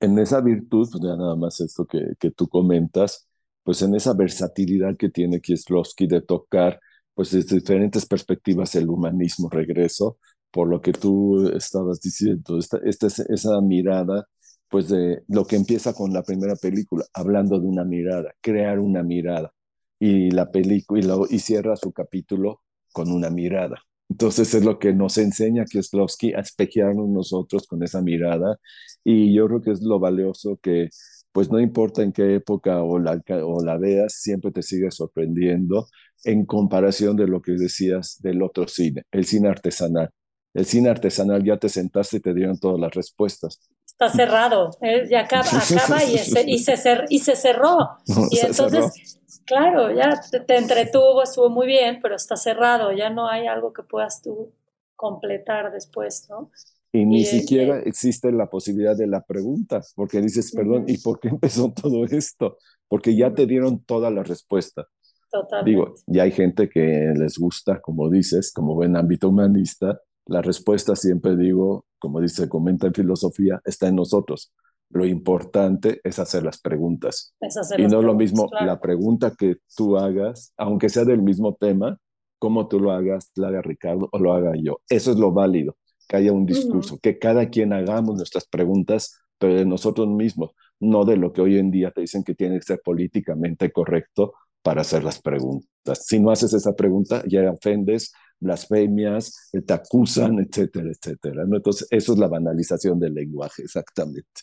en esa virtud, pues ya nada más esto que, que tú comentas, pues en esa versatilidad que tiene Kieslowski de tocar, pues desde diferentes perspectivas el humanismo, regreso, por lo que tú estabas diciendo, esta, esta, esa mirada, pues de lo que empieza con la primera película, hablando de una mirada, crear una mirada, y la película, y, y cierra su capítulo con una mirada. Entonces es lo que nos enseña Kieslowski a espejearnos nosotros con esa mirada y yo creo que es lo valioso que pues no importa en qué época o la, o la veas, siempre te sigue sorprendiendo en comparación de lo que decías del otro cine, el cine artesanal. El cine artesanal ya te sentaste y te dieron todas las respuestas.
Está cerrado, ya acaba, acaba y, se, y, se y se cerró. y entonces Claro, ya te, entretuvo, estuvo muy bien, pero está cerrado, ya no hay algo que puedas tú completar después, ¿no?
Y ni siquiera existe la posibilidad de la pregunta, porque dices, perdón, ¿y por qué empezó todo esto? Porque ya te dieron toda la respuesta. Totalmente. Digo, ya hay gente que les gusta, como dices, como buen ámbito humanista, la respuesta siempre digo, como dice, comenta en filosofía, está en nosotros. Lo importante es hacer las preguntas. y no es lo mismo la pregunta que tú hagas, aunque sea del mismo tema, como tú lo hagas, lo haga Ricardo o lo haga yo. Eso es lo válido, que haya un discurso, que cada quien hagamos nuestras preguntas, pero de nosotros mismos, no de lo que hoy en día te dicen que tiene que ser políticamente correcto para hacer las preguntas. Si no haces esa pregunta, ya ofendes, blasfemias, te acusan, etcétera, etcétera. ¿no? Entonces, eso es la banalización del lenguaje, exactamente.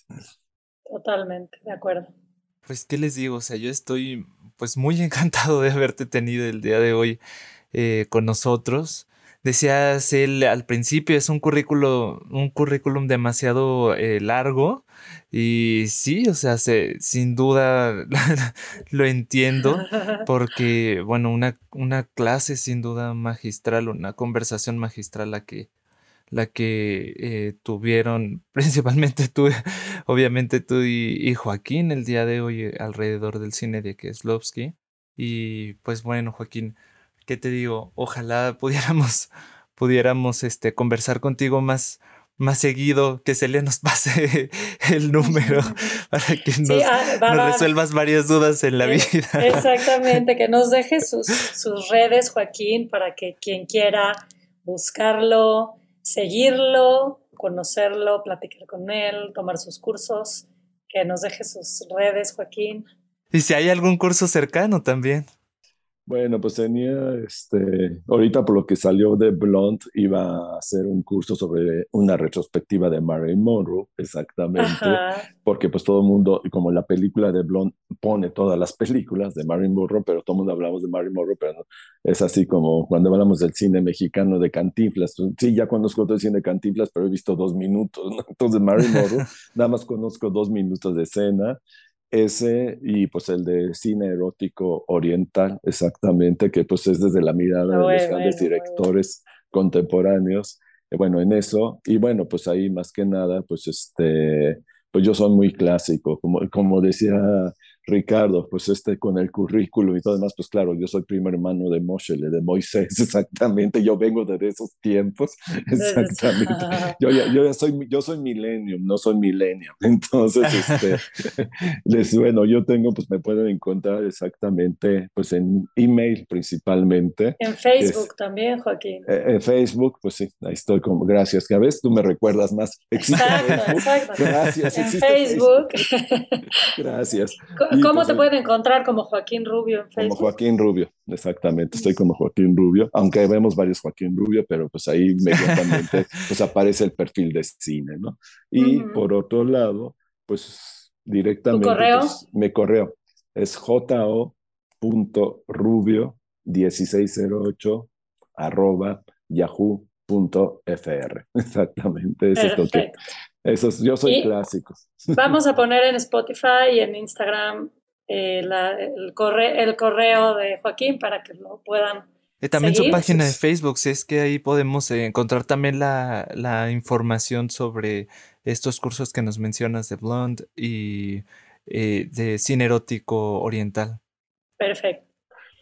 Totalmente, de acuerdo.
Pues, ¿qué les digo? O sea, yo estoy pues muy encantado de haberte tenido el día de hoy eh, con nosotros. Decías él al principio, es un currículo, un currículum demasiado eh, largo. Y sí, o sea, sin duda lo entiendo. Porque, bueno, una, una clase sin duda magistral, una conversación magistral la que, la que eh, tuvieron principalmente tú, obviamente tú y, Joaquín el día de hoy alrededor del cine de Kieslowski. Y pues bueno, Joaquín, ¿qué te digo? Ojalá pudiéramos, pudiéramos este, conversar contigo más, más seguido, que se le nos pase el número para que nos, ah, resuelvas varias dudas en la vida.
Exactamente, que nos deje sus, sus redes, Joaquín, para que quien quiera buscarlo, seguirlo, conocerlo, platicar con él, tomar sus cursos, que nos deje sus redes, Joaquín.
Y si hay algún curso cercano también.
Bueno, pues tenía, este, ahorita por lo que salió de Blonde, iba a hacer un curso sobre una retrospectiva de Marilyn Monroe, exactamente, porque pues todo el mundo, como la película de Blonde pone todas las películas de Marilyn Monroe, pero todo el mundo hablamos de Marilyn Monroe, pero no, es así como cuando hablamos del cine mexicano de Cantinflas, sí, ya conozco todo el cine de Cantinflas, pero he visto dos minutos, ¿no? entonces Marilyn Monroe, nada más conozco dos minutos de escena, ese y pues el de cine erótico oriental, exactamente, que pues es desde la mirada de los grandes directores contemporáneos. Eh, bueno, en eso, y bueno, pues ahí más que nada, pues este, pues yo soy muy clásico, como, como decía Ricardo, pues este con el currículo y todo demás, pues claro, yo soy primo hermano de Moshe, de Moisés, exactamente, yo vengo de esos tiempos, exactamente. Yo, ya, yo ya soy, yo soy millennium, no soy millennium, entonces, este, les, bueno, yo tengo, pues me pueden encontrar exactamente, pues en email principalmente.
En Facebook también, Joaquín.
Eh, en Facebook, pues sí, ahí estoy como, gracias, que a veces tú me recuerdas más.
Exacto, exacto.
Gracias.
En Facebook.
Gracias.
¿Cómo te pueden encontrar como Joaquín Rubio en Facebook?
Como Joaquín Rubio, exactamente. Estoy como Joaquín Rubio, aunque vemos varios Joaquín Rubio, pero pues ahí inmediatamente pues aparece el perfil de cine, ¿no? Y por otro lado, pues directamente.
¿Tu correo?
Pues, me correo. Es jo.rubio1608 arroba yahoo.fr. Exactamente, eso es lo que eso yo soy clásico.
Vamos a poner en Spotify y en Instagram eh, el, correo, el correo de Joaquín para que lo puedan.
Y también su página de Facebook, si es que ahí podemos eh, encontrar también la, la, información sobre estos cursos que nos mencionas de Blonde y eh, de cine erótico oriental.
Perfecto.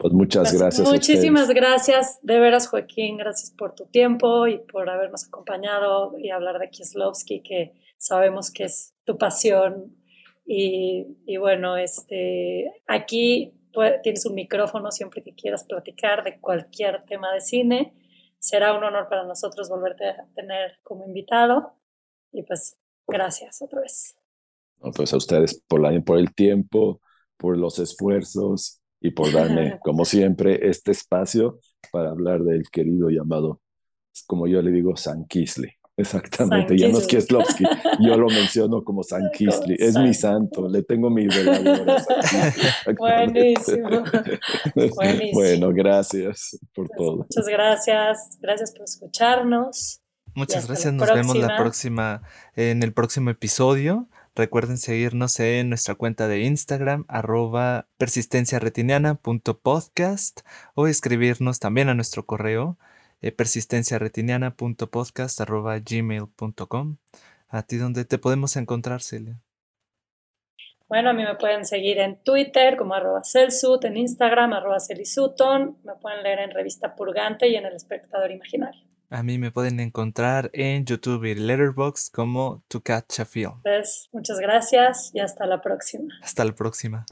Pues muchas pues gracias.
Muchísimas gracias, de veras, Joaquín. Gracias por tu tiempo y por habernos acompañado y hablar de Kieslowski, que sabemos que es tu pasión. Y, y bueno, este, aquí tienes un micrófono siempre que quieras platicar de cualquier tema de cine. Será un honor para nosotros volverte a tener como invitado. Y pues, gracias otra vez.
pues a ustedes por, la, por el tiempo, por los esfuerzos y por darme, como siempre, este espacio para hablar del querido llamado, como yo le digo, San Kisly. Exactamente, ya no es Kieslowski, yo lo menciono como San Kisly, es mi santo, le tengo mi.
Buenísimo.
Buenísimo. Bueno, gracias por
pues,
todo.
Muchas gracias, gracias por escucharnos.
Muchas gracias, nos vemos la próxima, en el próximo episodio. Recuerden seguirnos en nuestra cuenta de Instagram, arroba persistenciaretiniana.podcast o escribirnos también a nuestro correo eh, persistenciaretiniana.podcast arroba gmail.com. ¿A ti dónde te podemos encontrar, Celia?
Bueno, a mí me pueden seguir en Twitter como arroba Celsut, en Instagram arroba me pueden leer en Revista Purgante y en El Espectador Imaginario.
A mí me pueden encontrar en YouTube y Letterboxd como To Catch a Film.
Pues muchas gracias y hasta la próxima.
Hasta la próxima.